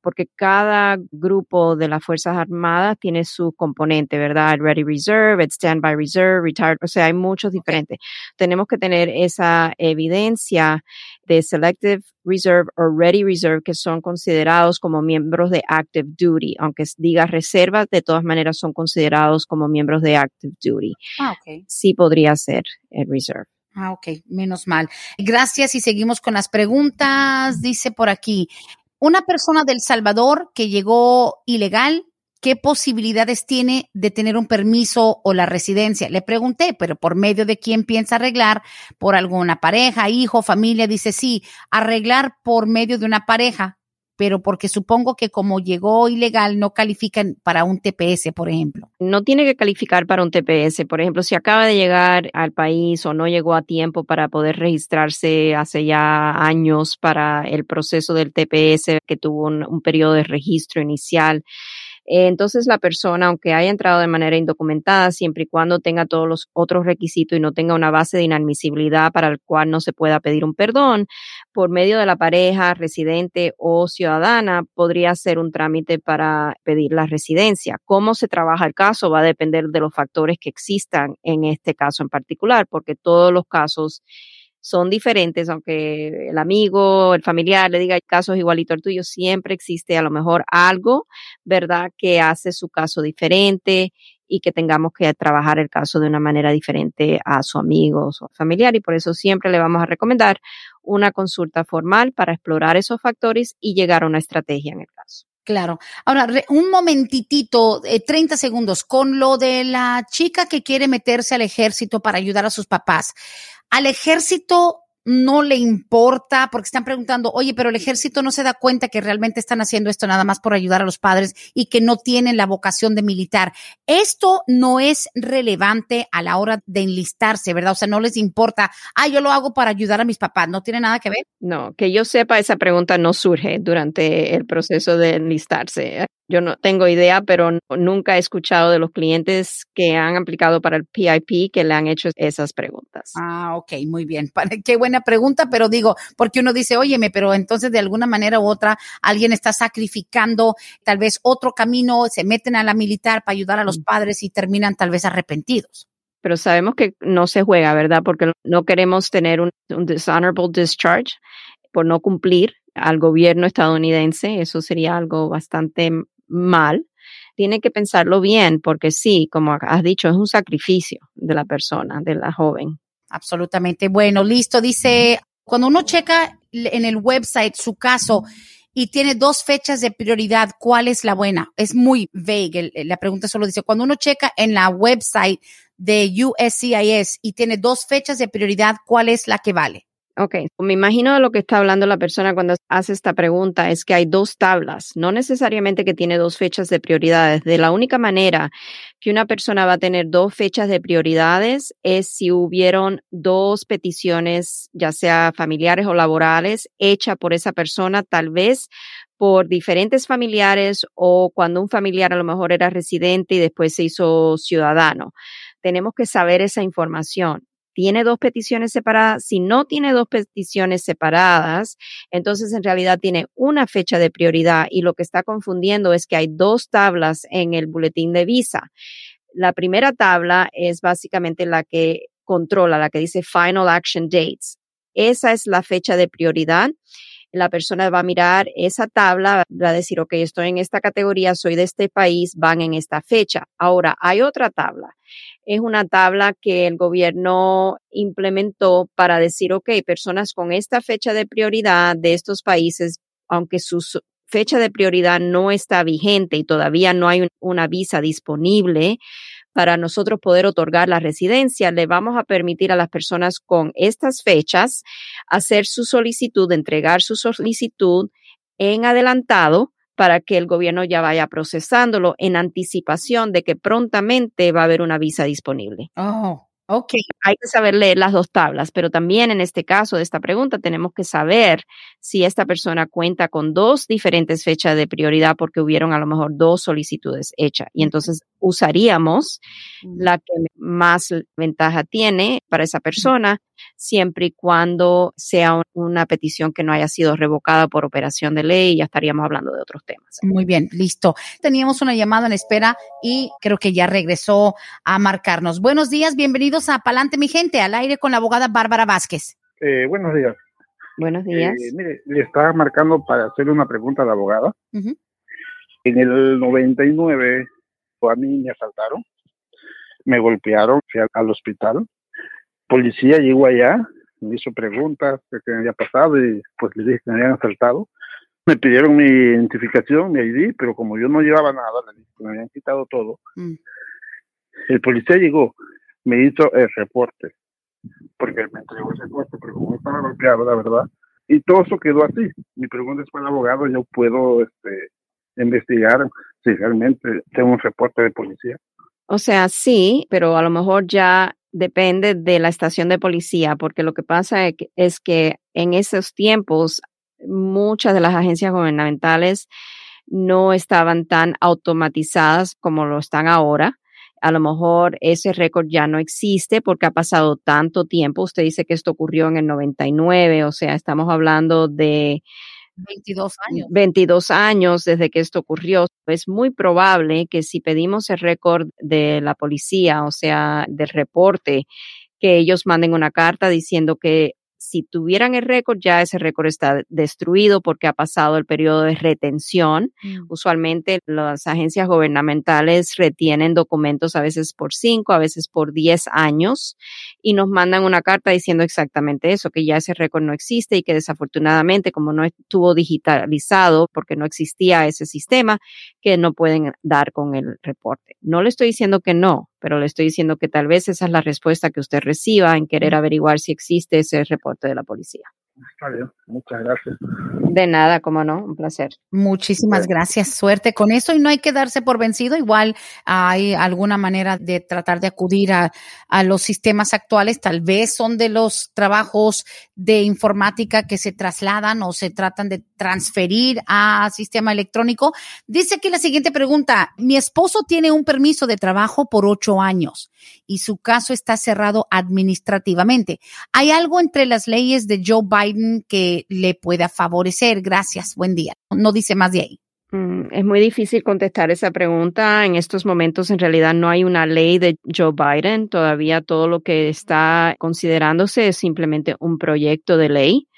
porque cada grupo de las Fuerzas Armadas tiene su componente, ¿verdad? El ready reserve, el standby reserve, retired, o sea, hay muchos diferentes. Tenemos que tener esa evidencia de selective reserve o ready reserve que son considerados como miembros de active duty, aunque diga reserva, de todas maneras son considerados como miembros de active duty. Ah, ok. Sí podría ser el reserve. Ah, ok, menos mal. Gracias y seguimos con las preguntas. Dice por aquí, una persona del Salvador que llegó ilegal ¿qué posibilidades tiene de tener un permiso o la residencia? Le pregunté, pero por medio de quién piensa arreglar, por alguna pareja, hijo, familia, dice sí, arreglar por medio de una pareja, pero porque supongo que como llegó ilegal no califican para un TPS, por ejemplo. No tiene que calificar para un TPS, por ejemplo, si acaba de llegar al país o no llegó a tiempo para poder registrarse hace ya años para el proceso del TPS que tuvo un, un periodo de registro inicial eh, entonces la persona, aunque haya entrado de manera indocumentada, siempre y cuando tenga todos los otros requisitos y no tenga una base de inadmisibilidad para el cual no se pueda pedir un perdón, por medio de la pareja, residente o ciudadana, podría ser un trámite para pedir la residencia. Cómo se trabaja el caso va a depender de los factores que existan en este caso en particular, porque todos los casos son diferentes, aunque el amigo, el familiar le diga el caso es igualito al tuyo, siempre existe a lo mejor algo, ¿verdad?, que hace su caso diferente y que tengamos que trabajar el caso de una manera diferente a su amigo o su familiar y por eso siempre le vamos a recomendar una consulta formal para explorar esos factores y llegar a una estrategia en el caso. Claro. Ahora, un momentitito, 30 eh, segundos, con lo de la chica que quiere meterse al ejército para ayudar a sus papás. Al ejército no le importa porque están preguntando, oye, pero el ejército no se da cuenta que realmente están haciendo esto nada más por ayudar a los padres y que no tienen la vocación de militar. Esto no es relevante a la hora de enlistarse, ¿verdad? O sea, no les importa, ah, yo lo hago para ayudar a mis papás, ¿no tiene nada que ver? No, que yo sepa, esa pregunta no surge durante el proceso de enlistarse. Yo no tengo idea, pero nunca he escuchado de los clientes que han aplicado para el PIP que le han hecho esas preguntas. Ah, ok, muy bien. Qué buena pregunta, pero digo, porque uno dice, óyeme, pero entonces de alguna manera u otra alguien está sacrificando tal vez otro camino, se meten a la militar para ayudar a los mm. padres y terminan tal vez arrepentidos pero sabemos que no se juega, ¿verdad? Porque no queremos tener un, un, dishonorable discharge por no cumplir al gobierno estadounidense. Eso sería algo bastante mal, tiene que pensarlo bien, porque sí, como has dicho, es un sacrificio de la persona, de la joven. Absolutamente. Bueno, listo. Dice, cuando uno checa en el website su caso y tiene dos fechas de prioridad, ¿cuál es la buena? Es muy vague. La pregunta solo dice, cuando uno checa en la website de USCIS y tiene dos fechas de prioridad, ¿cuál es la que vale? Ok, me imagino de lo que está hablando la persona cuando hace esta pregunta es que hay dos tablas, no necesariamente que tiene dos fechas de prioridades. De la única manera que una persona va a tener dos fechas de prioridades es si hubieron dos peticiones, ya sea familiares o laborales, hechas por esa persona, tal vez por diferentes familiares o cuando un familiar a lo mejor era residente y después se hizo ciudadano. Tenemos que saber esa información tiene dos peticiones separadas. Si no tiene dos peticiones separadas, entonces en realidad tiene una fecha de prioridad y lo que está confundiendo es que hay dos tablas en el boletín de visa. La primera tabla es básicamente la que controla, la que dice Final Action Dates. Esa es la fecha de prioridad la persona va a mirar esa tabla, va a decir, ok, estoy en esta categoría, soy de este país, van en esta fecha. Ahora, hay otra tabla. Es una tabla que el gobierno implementó para decir, ok, personas con esta fecha de prioridad de estos países, aunque su fecha de prioridad no está vigente y todavía no hay una visa disponible, para nosotros poder otorgar la residencia, le vamos a permitir a las personas con estas fechas hacer su solicitud, entregar su solicitud en adelantado para que el gobierno ya vaya procesándolo en anticipación de que prontamente va a haber una visa disponible. Oh, Ok. Hay que saber leer las dos tablas, pero también en este caso de esta pregunta tenemos que saber si esta persona cuenta con dos diferentes fechas de prioridad porque hubieron a lo mejor dos solicitudes hechas. Y entonces usaríamos la que más ventaja tiene para esa persona siempre y cuando sea una petición que no haya sido revocada por operación de ley, ya estaríamos hablando de otros temas. Muy bien, listo. Teníamos una llamada en espera y creo que ya regresó a marcarnos. Buenos días, bienvenidos a Palante, mi gente, al aire con la abogada Bárbara Vázquez. Eh, buenos días. Buenos días. Eh, mire, le estaba marcando para hacerle una pregunta a la abogada. En el 99 a mí me asaltaron, me golpearon, fui al hospital policía llegó allá, me hizo preguntas de qué había pasado y pues le dije que me habían asaltado. Me pidieron mi identificación, mi ID, pero como yo no llevaba nada, le dije que me habían quitado todo. Mm. El policía llegó, me hizo el reporte, porque me entregó el reporte, pero como estaba golpeado, la verdad. Y todo eso quedó así. Mi pregunta es para el abogado, yo puedo este, investigar si realmente tengo un reporte de policía. O sea, sí, pero a lo mejor ya depende de la estación de policía, porque lo que pasa es que en esos tiempos muchas de las agencias gubernamentales no estaban tan automatizadas como lo están ahora. A lo mejor ese récord ya no existe porque ha pasado tanto tiempo. Usted dice que esto ocurrió en el 99, o sea, estamos hablando de 22 años. 22 años desde que esto ocurrió. Es muy probable que si pedimos el récord de la policía, o sea, del reporte, que ellos manden una carta diciendo que si tuvieran el récord, ya ese récord está destruido porque ha pasado el periodo de retención. Mm. Usualmente las agencias gubernamentales retienen documentos a veces por cinco, a veces por diez años y nos mandan una carta diciendo exactamente eso, que ya ese récord no existe y que desafortunadamente como no estuvo digitalizado porque no existía ese sistema, que no pueden dar con el reporte. No le estoy diciendo que no, pero le estoy diciendo que tal vez esa es la respuesta que usted reciba en querer averiguar si existe ese reporte de la policía. Está bien, muchas gracias. De nada, como no, un placer. Muchísimas gracias, suerte con eso y no hay que darse por vencido, igual hay alguna manera de tratar de acudir a, a los sistemas actuales, tal vez son de los trabajos de informática que se trasladan o se tratan de transferir a sistema electrónico. Dice aquí la siguiente pregunta, mi esposo tiene un permiso de trabajo por ocho años y su caso está cerrado administrativamente. ¿Hay algo entre las leyes de Joe Biden que le pueda favorecer? Gracias, buen día. No dice más de ahí. Mm, es muy difícil contestar esa pregunta. En estos momentos, en realidad, no hay una ley de Joe Biden. Todavía todo lo que está considerándose es simplemente un proyecto de ley.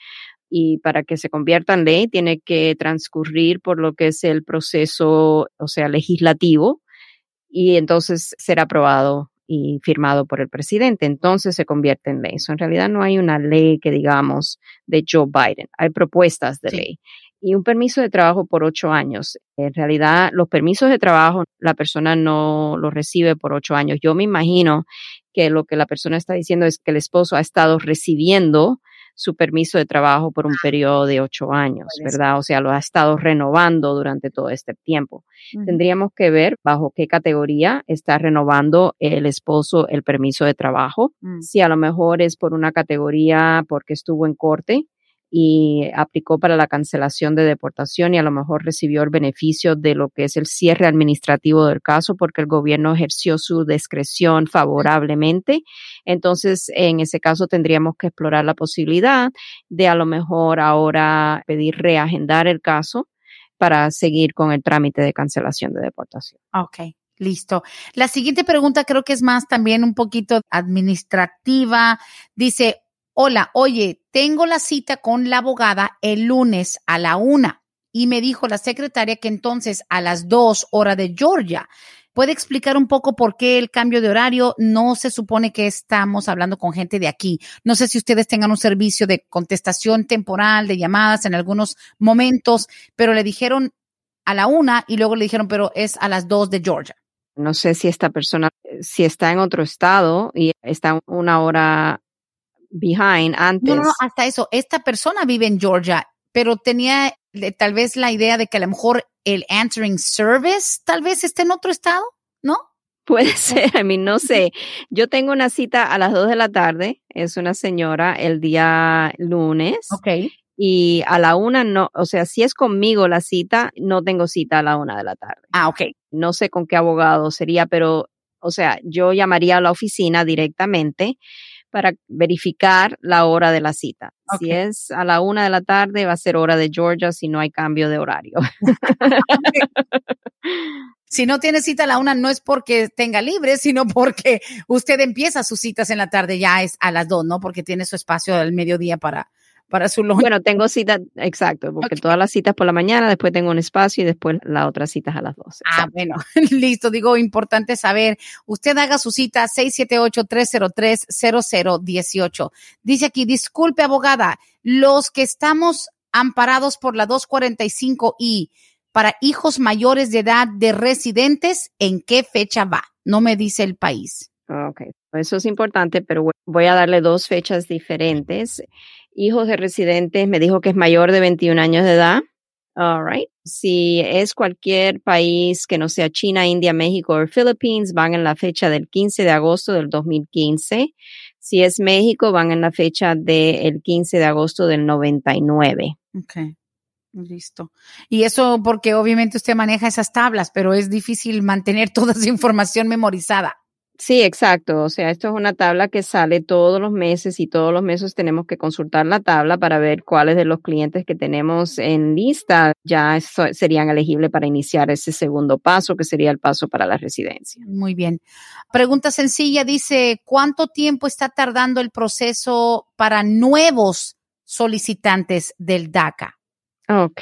Y para que se convierta en ley, tiene que transcurrir por lo que es el proceso, o sea, legislativo. Y entonces será aprobado y firmado por el presidente, entonces se convierte en ley. en realidad no hay una ley que digamos de Joe Biden, hay propuestas de ley. Y un permiso de trabajo por ocho años. En realidad, los permisos de trabajo la persona no los recibe por ocho años. Yo me imagino que lo que la persona está diciendo es que el esposo ha estado recibiendo su permiso de trabajo por un periodo de ocho años, ¿verdad? O sea, lo ha estado renovando durante todo este tiempo. Tendríamos que ver bajo qué categoría está renovando el esposo el permiso de trabajo. Mm. Si a lo mejor es por una categoría porque estuvo en corte, y aplicó para la cancelación de deportación y a lo mejor recibió el beneficio de lo que es el cierre administrativo del caso porque el gobierno ejerció su discreción favorablemente. Entonces, en ese caso tendríamos que explorar la posibilidad de a lo mejor ahora pedir reagendar el caso para seguir con el trámite de cancelación de deportación. Ok. Listo. La siguiente pregunta creo que es más también un poquito administrativa. Dice, hola, oye, tengo la cita con la abogada el lunes a la una y me dijo la secretaria que entonces a las dos hora de Georgia. ¿Puede explicar un poco por qué el cambio de horario? No se supone que estamos hablando con gente de aquí. No sé si ustedes tengan un servicio de contestación temporal, de llamadas en algunos momentos, pero le dijeron a la una y luego le dijeron, pero es a las dos de Georgia. No sé si esta persona, si está en otro estado y está una hora behind antes. No, no, hasta eso. Esta persona vive en Georgia, pero tenía tal vez la idea de que a lo mejor el answering service tal vez esté en otro estado, ¿no? Puede ser, a mí no sé. Yo tengo una cita a las 2 de la tarde, es una señora el día lunes. Ok. Y a la una no, o sea, si es conmigo la cita, no tengo cita a la una de la tarde. Ah, ok. No sé con qué abogado sería, pero, o sea, yo llamaría a la oficina directamente para verificar la hora de la cita. Si es a la una de la tarde, va a ser hora de Georgia si no hay cambio de horario. si no tiene cita a la una, no es porque tenga libre, sino porque usted empieza sus citas en la tarde, ya es a las dos, ¿no? Porque tiene su espacio al mediodía para, para su Bueno, tengo cita, exacto, porque todas las citas por la mañana, después tengo un espacio y después la otra cita a las dos. Ah, bueno, listo. Digo, importante saber. Usted haga su cita 678-303-0018. Dice aquí, disculpe, abogada, los que estamos amparados por la 245I para hijos mayores de edad de residentes, ¿en qué fecha va? No me dice el país. Ok, eso es importante, pero voy a darle dos fechas diferentes hijos de residentes, me dijo que es mayor de 21 años de edad. All right. Si es cualquier país que no sea China, India, México o Philippines, van en la fecha del 15 de agosto del 2015. Si es México, van en la fecha del 15 de agosto del 99. Ok. Listo. Y eso porque obviamente usted maneja esas tablas, pero es difícil mantener toda esa información memorizada. Sí, exacto. O sea, esto es una tabla que sale todos los meses y todos los meses tenemos que consultar la tabla para ver cuáles de los clientes que tenemos en lista ya serían elegibles para iniciar ese segundo paso, que sería el paso para la residencia. Muy bien. Pregunta sencilla, dice, ¿cuánto tiempo está tardando el proceso para nuevos solicitantes del DACA? Ok,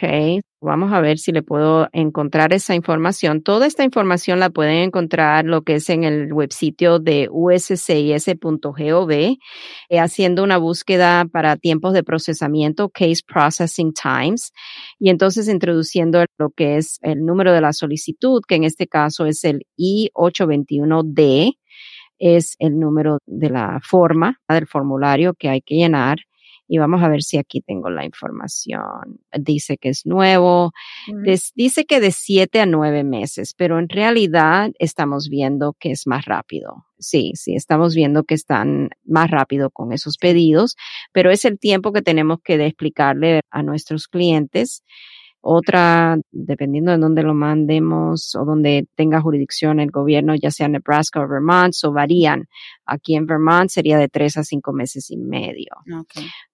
vamos a ver si le puedo encontrar esa información. Toda esta información la pueden encontrar lo que es en el web sitio de uscis.gov, eh, haciendo una búsqueda para tiempos de procesamiento, case processing times, y entonces introduciendo lo que es el número de la solicitud, que en este caso es el I-821D, es el número de la forma del formulario que hay que llenar y vamos a ver si aquí tengo la información. Dice que es nuevo, dice que de siete a nueve meses, pero en realidad estamos viendo que es más rápido. Sí, sí, estamos viendo que están más rápido con esos pedidos, pero es el tiempo que tenemos que explicarle a nuestros clientes otra, dependiendo de dónde lo mandemos o donde tenga jurisdicción el gobierno, ya sea Nebraska o Vermont, o varían. Aquí en Vermont sería de tres a cinco meses y medio.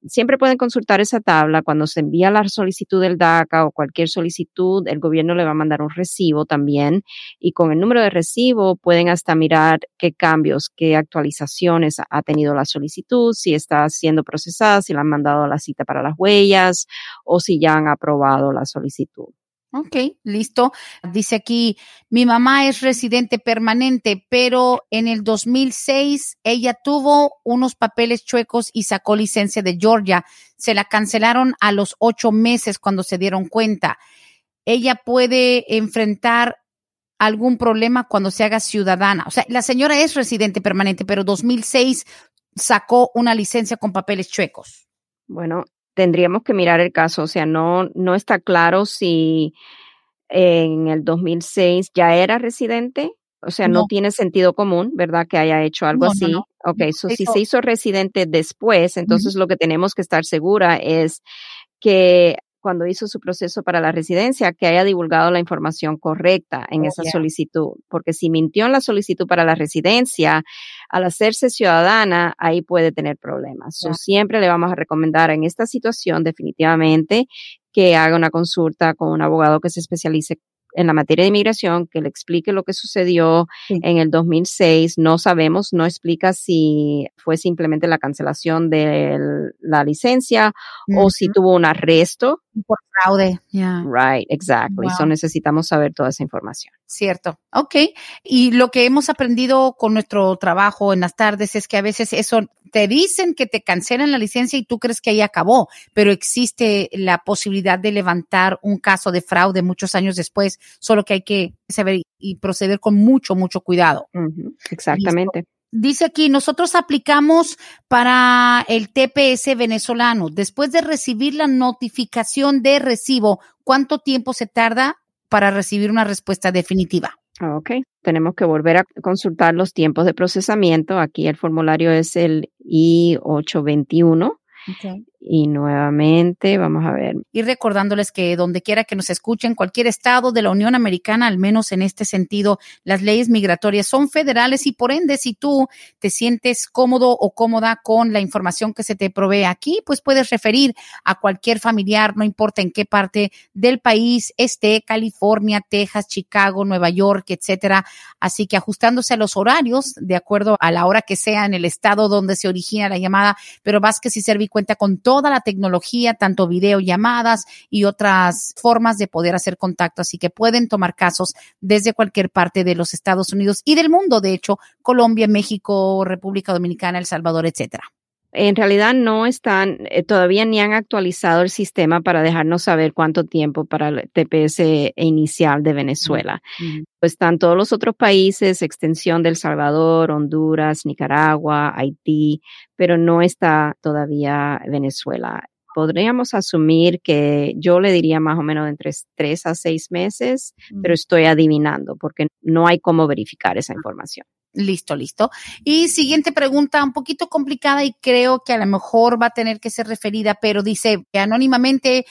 Siempre pueden consultar esa tabla. Cuando se envía la solicitud del DACA o cualquier solicitud, el gobierno le va a mandar un recibo también. Y con el número de recibo pueden hasta mirar qué cambios, qué actualizaciones ha tenido la solicitud, si está siendo procesada, si le han mandado la cita para las huellas o si ya han aprobado la solicitud. Ok, listo. Dice aquí, mi mamá es residente permanente, pero en el 2006 ella tuvo unos papeles chuecos y sacó licencia de Georgia. Se la cancelaron a los ocho meses cuando se dieron cuenta. Ella puede enfrentar algún problema cuando se haga ciudadana. O sea, la señora es residente permanente, pero 2006 sacó una licencia con papeles chuecos. Bueno, tendríamos que mirar el caso. O sea, no, no está claro si en el 2006 ya era residente. O sea, no, tiene sentido común, ¿verdad? Que haya hecho algo así. ok, si se hizo residente después, entonces lo que tenemos que estar segura es que cuando hizo su proceso para la residencia, que haya divulgado la información correcta en oh, esa solicitud, porque si mintió en la solicitud para la residencia, al hacerse ciudadana, ahí puede tener problemas. siempre le vamos a recomendar en esta situación definitivamente que haga una consulta con un abogado que se especialice en la materia de inmigración, que le explique lo que sucedió en el 2006. No sabemos, no explica si fue simplemente la cancelación de la licencia o si tuvo un arresto. Por fraude, yeah. Right, exactly. So necesitamos saber toda esa información. Cierto. Ok. Y lo que hemos aprendido con nuestro trabajo en las tardes es que a veces eso te dicen que te cancelan la licencia y tú crees que ahí acabó, pero existe la posibilidad de levantar un caso de fraude muchos años después, solo que hay que saber y proceder con mucho, mucho cuidado. Exactamente. Dice aquí, nosotros aplicamos para el TPS venezolano. Después de recibir la notificación de recibo, ¿cuánto tiempo se tarda para recibir una respuesta definitiva? Ok, tenemos que volver a consultar los tiempos de procesamiento. Aquí el formulario es el I-821. Y nuevamente, vamos a ver. Y recordándoles que donde quiera que nos escuchen, cualquier estado de la Unión Americana, al menos en este sentido, las leyes migratorias son federales y por ende, si tú te sientes cómodo o cómoda con la información que se te provee aquí, pues puedes referir a cualquier familiar, no importa en qué parte del país esté, California, Texas, Chicago, Nueva York, etcétera. Así que ajustándose a los horarios, de acuerdo a la hora que sea en el estado donde se origina la llamada, pero Vázquez y Servi cuenta con toda la tecnología, tanto videollamadas y otras formas de poder hacer contacto. Así que pueden tomar casos desde cualquier parte de los Estados Unidos y del mundo, de hecho, Colombia, México, República Dominicana, El Salvador, etcétera en realidad no están, eh, todavía ni han actualizado el sistema para dejarnos saber cuánto tiempo para el TPS inicial de Venezuela. Pues están todos los otros países, extensión del Salvador, Honduras, Nicaragua, Haití, pero no está todavía Venezuela. Podríamos asumir que yo le diría más o menos entre tres a seis meses, pero estoy adivinando porque no hay cómo verificar esa información. Listo, listo. Y siguiente pregunta, un poquito complicada y creo que a lo mejor va a tener que ser referida, pero dice anónimamente,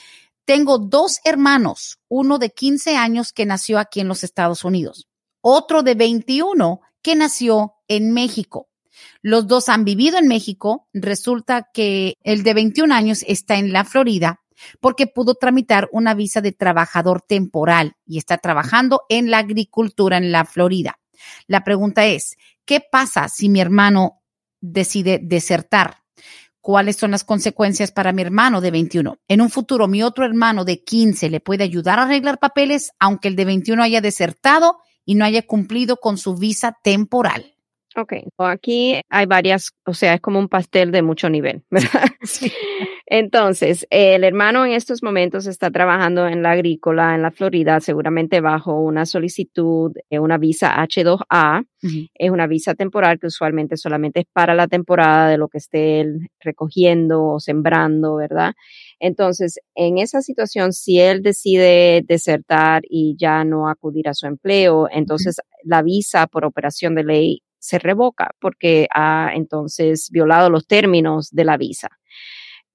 tengo dos hermanos, uno de 15 años que nació aquí en los Estados Unidos, otro de 21 que nació en México. Los dos han vivido en México. Resulta que el de 21 años está en la Florida porque pudo tramitar una visa de trabajador temporal y está trabajando en la agricultura en la Florida. La pregunta es, ¿qué pasa si mi hermano decide desertar? ¿Cuáles son las consecuencias para mi hermano de 21? En un futuro, mi otro hermano de 15 le puede ayudar a arreglar papeles, aunque el de 21 haya desertado y no haya cumplido con su visa temporal. Ok, aquí hay varias, o sea, es como un pastel de mucho nivel, ¿verdad? Sí. Entonces, el hermano en estos momentos está trabajando en la agrícola en la Florida, seguramente bajo una solicitud, de una visa H2A. Es una visa temporal que usualmente solamente es para la temporada de lo que esté él recogiendo o sembrando, ¿verdad? Entonces, en esa situación, si él decide desertar y ya no acudir a su empleo, entonces la visa por operación de ley se revoca porque ha entonces violado los términos de la visa.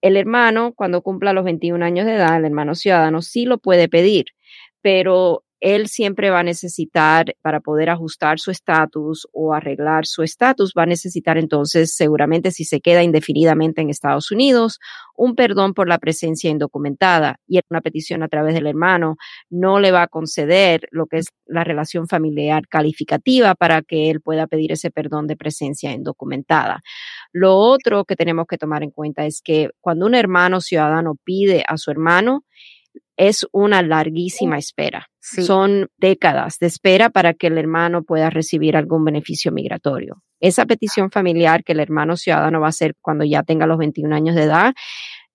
El hermano, cuando cumpla los 21 años de edad, el hermano ciudadano sí lo puede pedir, pero él siempre va a necesitar, para poder ajustar su estatus o arreglar su estatus, va a necesitar entonces, seguramente si se queda indefinidamente en Estados Unidos, un perdón por la presencia indocumentada y una petición a través del hermano no le va a conceder lo que es la relación familiar calificativa para que él pueda pedir ese perdón de presencia indocumentada. Lo otro que tenemos que tomar en cuenta es que cuando un hermano ciudadano pide a su hermano, es una larguísima espera. Son décadas de espera para que el hermano pueda recibir algún beneficio migratorio. Esa petición familiar que el hermano ciudadano va a hacer cuando ya tenga los 21 años de edad,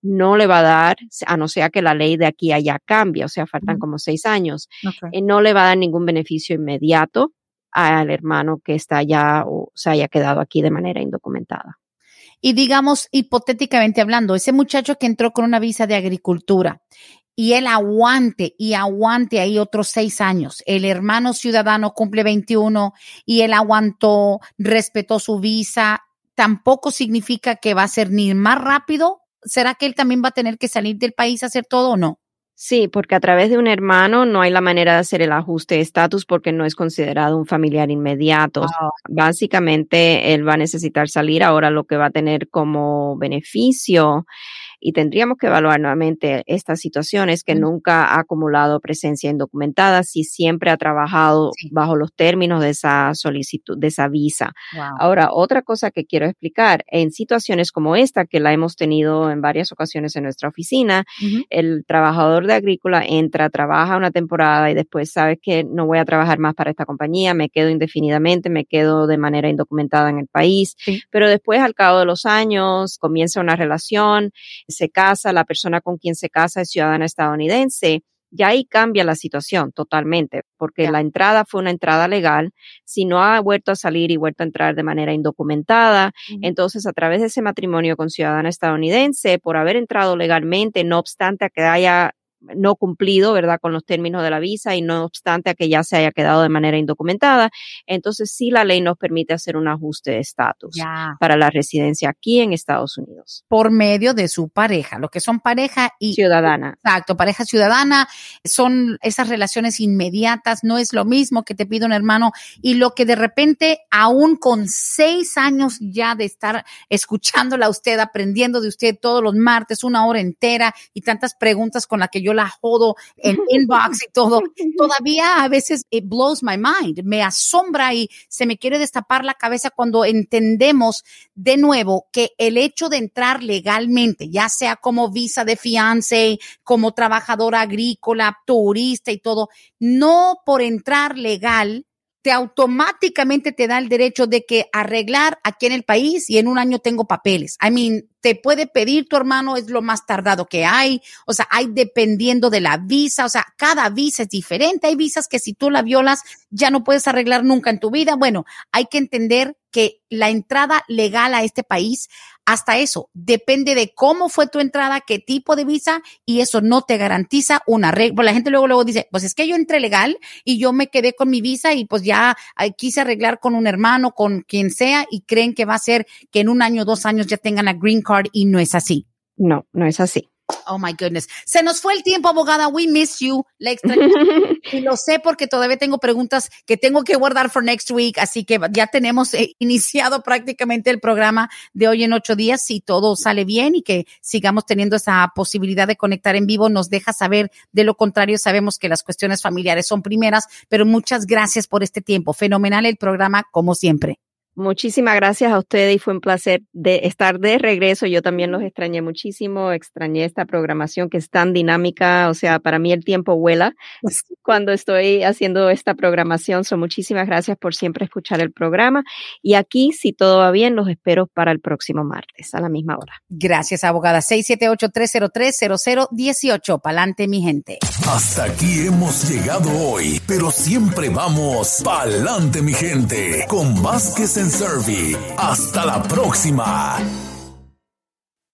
no le va a dar, a no ser que la ley de aquí allá cambie, o sea, faltan como seis años, y no le va a dar ningún beneficio inmediato al hermano que está ya o se haya quedado aquí de manera indocumentada. Y digamos, hipotéticamente hablando, ese muchacho que entró con una visa de agricultura y él aguante y aguante ahí otros seis años. El hermano ciudadano cumple 21 y él aguantó, respetó su visa. Tampoco significa que va a ser ni más rápido. ¿Será que él también va a tener que salir del país a hacer todo o no? Sí, porque a través de un hermano no hay la manera de hacer el ajuste de estatus porque no es considerado un familiar inmediato. Básicamente, él va a necesitar salir. Ahora lo que va a tener como beneficio y tendríamos que evaluar nuevamente estas situaciones que nunca ha acumulado presencia indocumentada si siempre ha trabajado bajo los términos de esa solicitud, de esa visa. Ahora, otra cosa que quiero explicar, en situaciones como esta, que la hemos tenido en varias ocasiones en nuestra oficina, el trabajador de agrícola entra, trabaja una temporada y después sabe que no voy a trabajar más para esta compañía, me quedo indefinidamente, me quedo de manera indocumentada en el país, pero después al cabo de los años comienza una relación, se casa, la persona con quien se casa es ciudadana estadounidense, ya ahí cambia la situación totalmente, porque la entrada fue una entrada legal. Si no ha vuelto a salir y vuelto a entrar de manera indocumentada, entonces a través de ese matrimonio con ciudadana estadounidense, por haber entrado legalmente, no obstante a que haya no cumplido, ¿verdad?, con los términos de la visa y no obstante a que ya se haya quedado de manera indocumentada, entonces sí la ley nos permite hacer un ajuste de estatus para la residencia aquí en Estados Unidos. Por medio de su pareja, lo que son pareja y ciudadana. Exacto, pareja ciudadana, son esas relaciones inmediatas, no es lo mismo que te pide un hermano y lo que de repente, aún con seis años ya de estar escuchándola a usted, aprendiendo de usted todos los martes, una hora entera y tantas preguntas con las que yo la jodo en inbox y todo, todavía a veces it blows my mind, me asombra y se me quiere destapar la cabeza cuando entendemos de nuevo que el hecho de entrar legalmente, ya sea como visa de fiance, como trabajadora agrícola, turista y todo, no por entrar legal te automáticamente te da el derecho de que arreglar aquí en el país y en un año tengo papeles. I mean, te puede pedir tu hermano, es lo más tardado que hay. O sea, hay dependiendo de la visa. O sea, cada visa es diferente. Hay visas que si tú la violas ya no puedes arreglar nunca en tu vida. Bueno, hay que entender que la entrada legal a este país, hasta eso, depende de cómo fue tu entrada, qué tipo de visa, y eso no te garantiza una regla. La gente luego, luego dice, pues es que yo entré legal y yo me quedé con mi visa y pues ya quise arreglar con un hermano, con quien sea, y creen que va a ser que en un año, dos años ya tengan la green card y no es así. No, no es así. Oh my goodness. Se nos fue el tiempo, abogada. We miss you. La y lo sé porque todavía tengo preguntas que tengo que guardar for next week. Así que ya tenemos eh, iniciado prácticamente el programa de hoy en ocho días. Si todo sale bien y que sigamos teniendo esa posibilidad de conectar en vivo, nos deja saber. De lo contrario, sabemos que las cuestiones familiares son primeras, pero muchas gracias por este tiempo. Fenomenal el programa, como siempre. Muchísimas gracias a ustedes y fue un placer de estar de regreso. Yo también los extrañé muchísimo, extrañé esta programación que es tan dinámica, o sea, para mí el tiempo vuela cuando estoy haciendo esta programación. So, muchísimas gracias por siempre escuchar el programa y aquí, si todo va bien, los espero para el próximo martes a la misma hora. Gracias, abogada. 678-303-0018. Pa'lante, mi gente. Hasta aquí hemos llegado hoy, pero siempre vamos pa'lante, mi gente, con Vázquez en Hasta la próxima.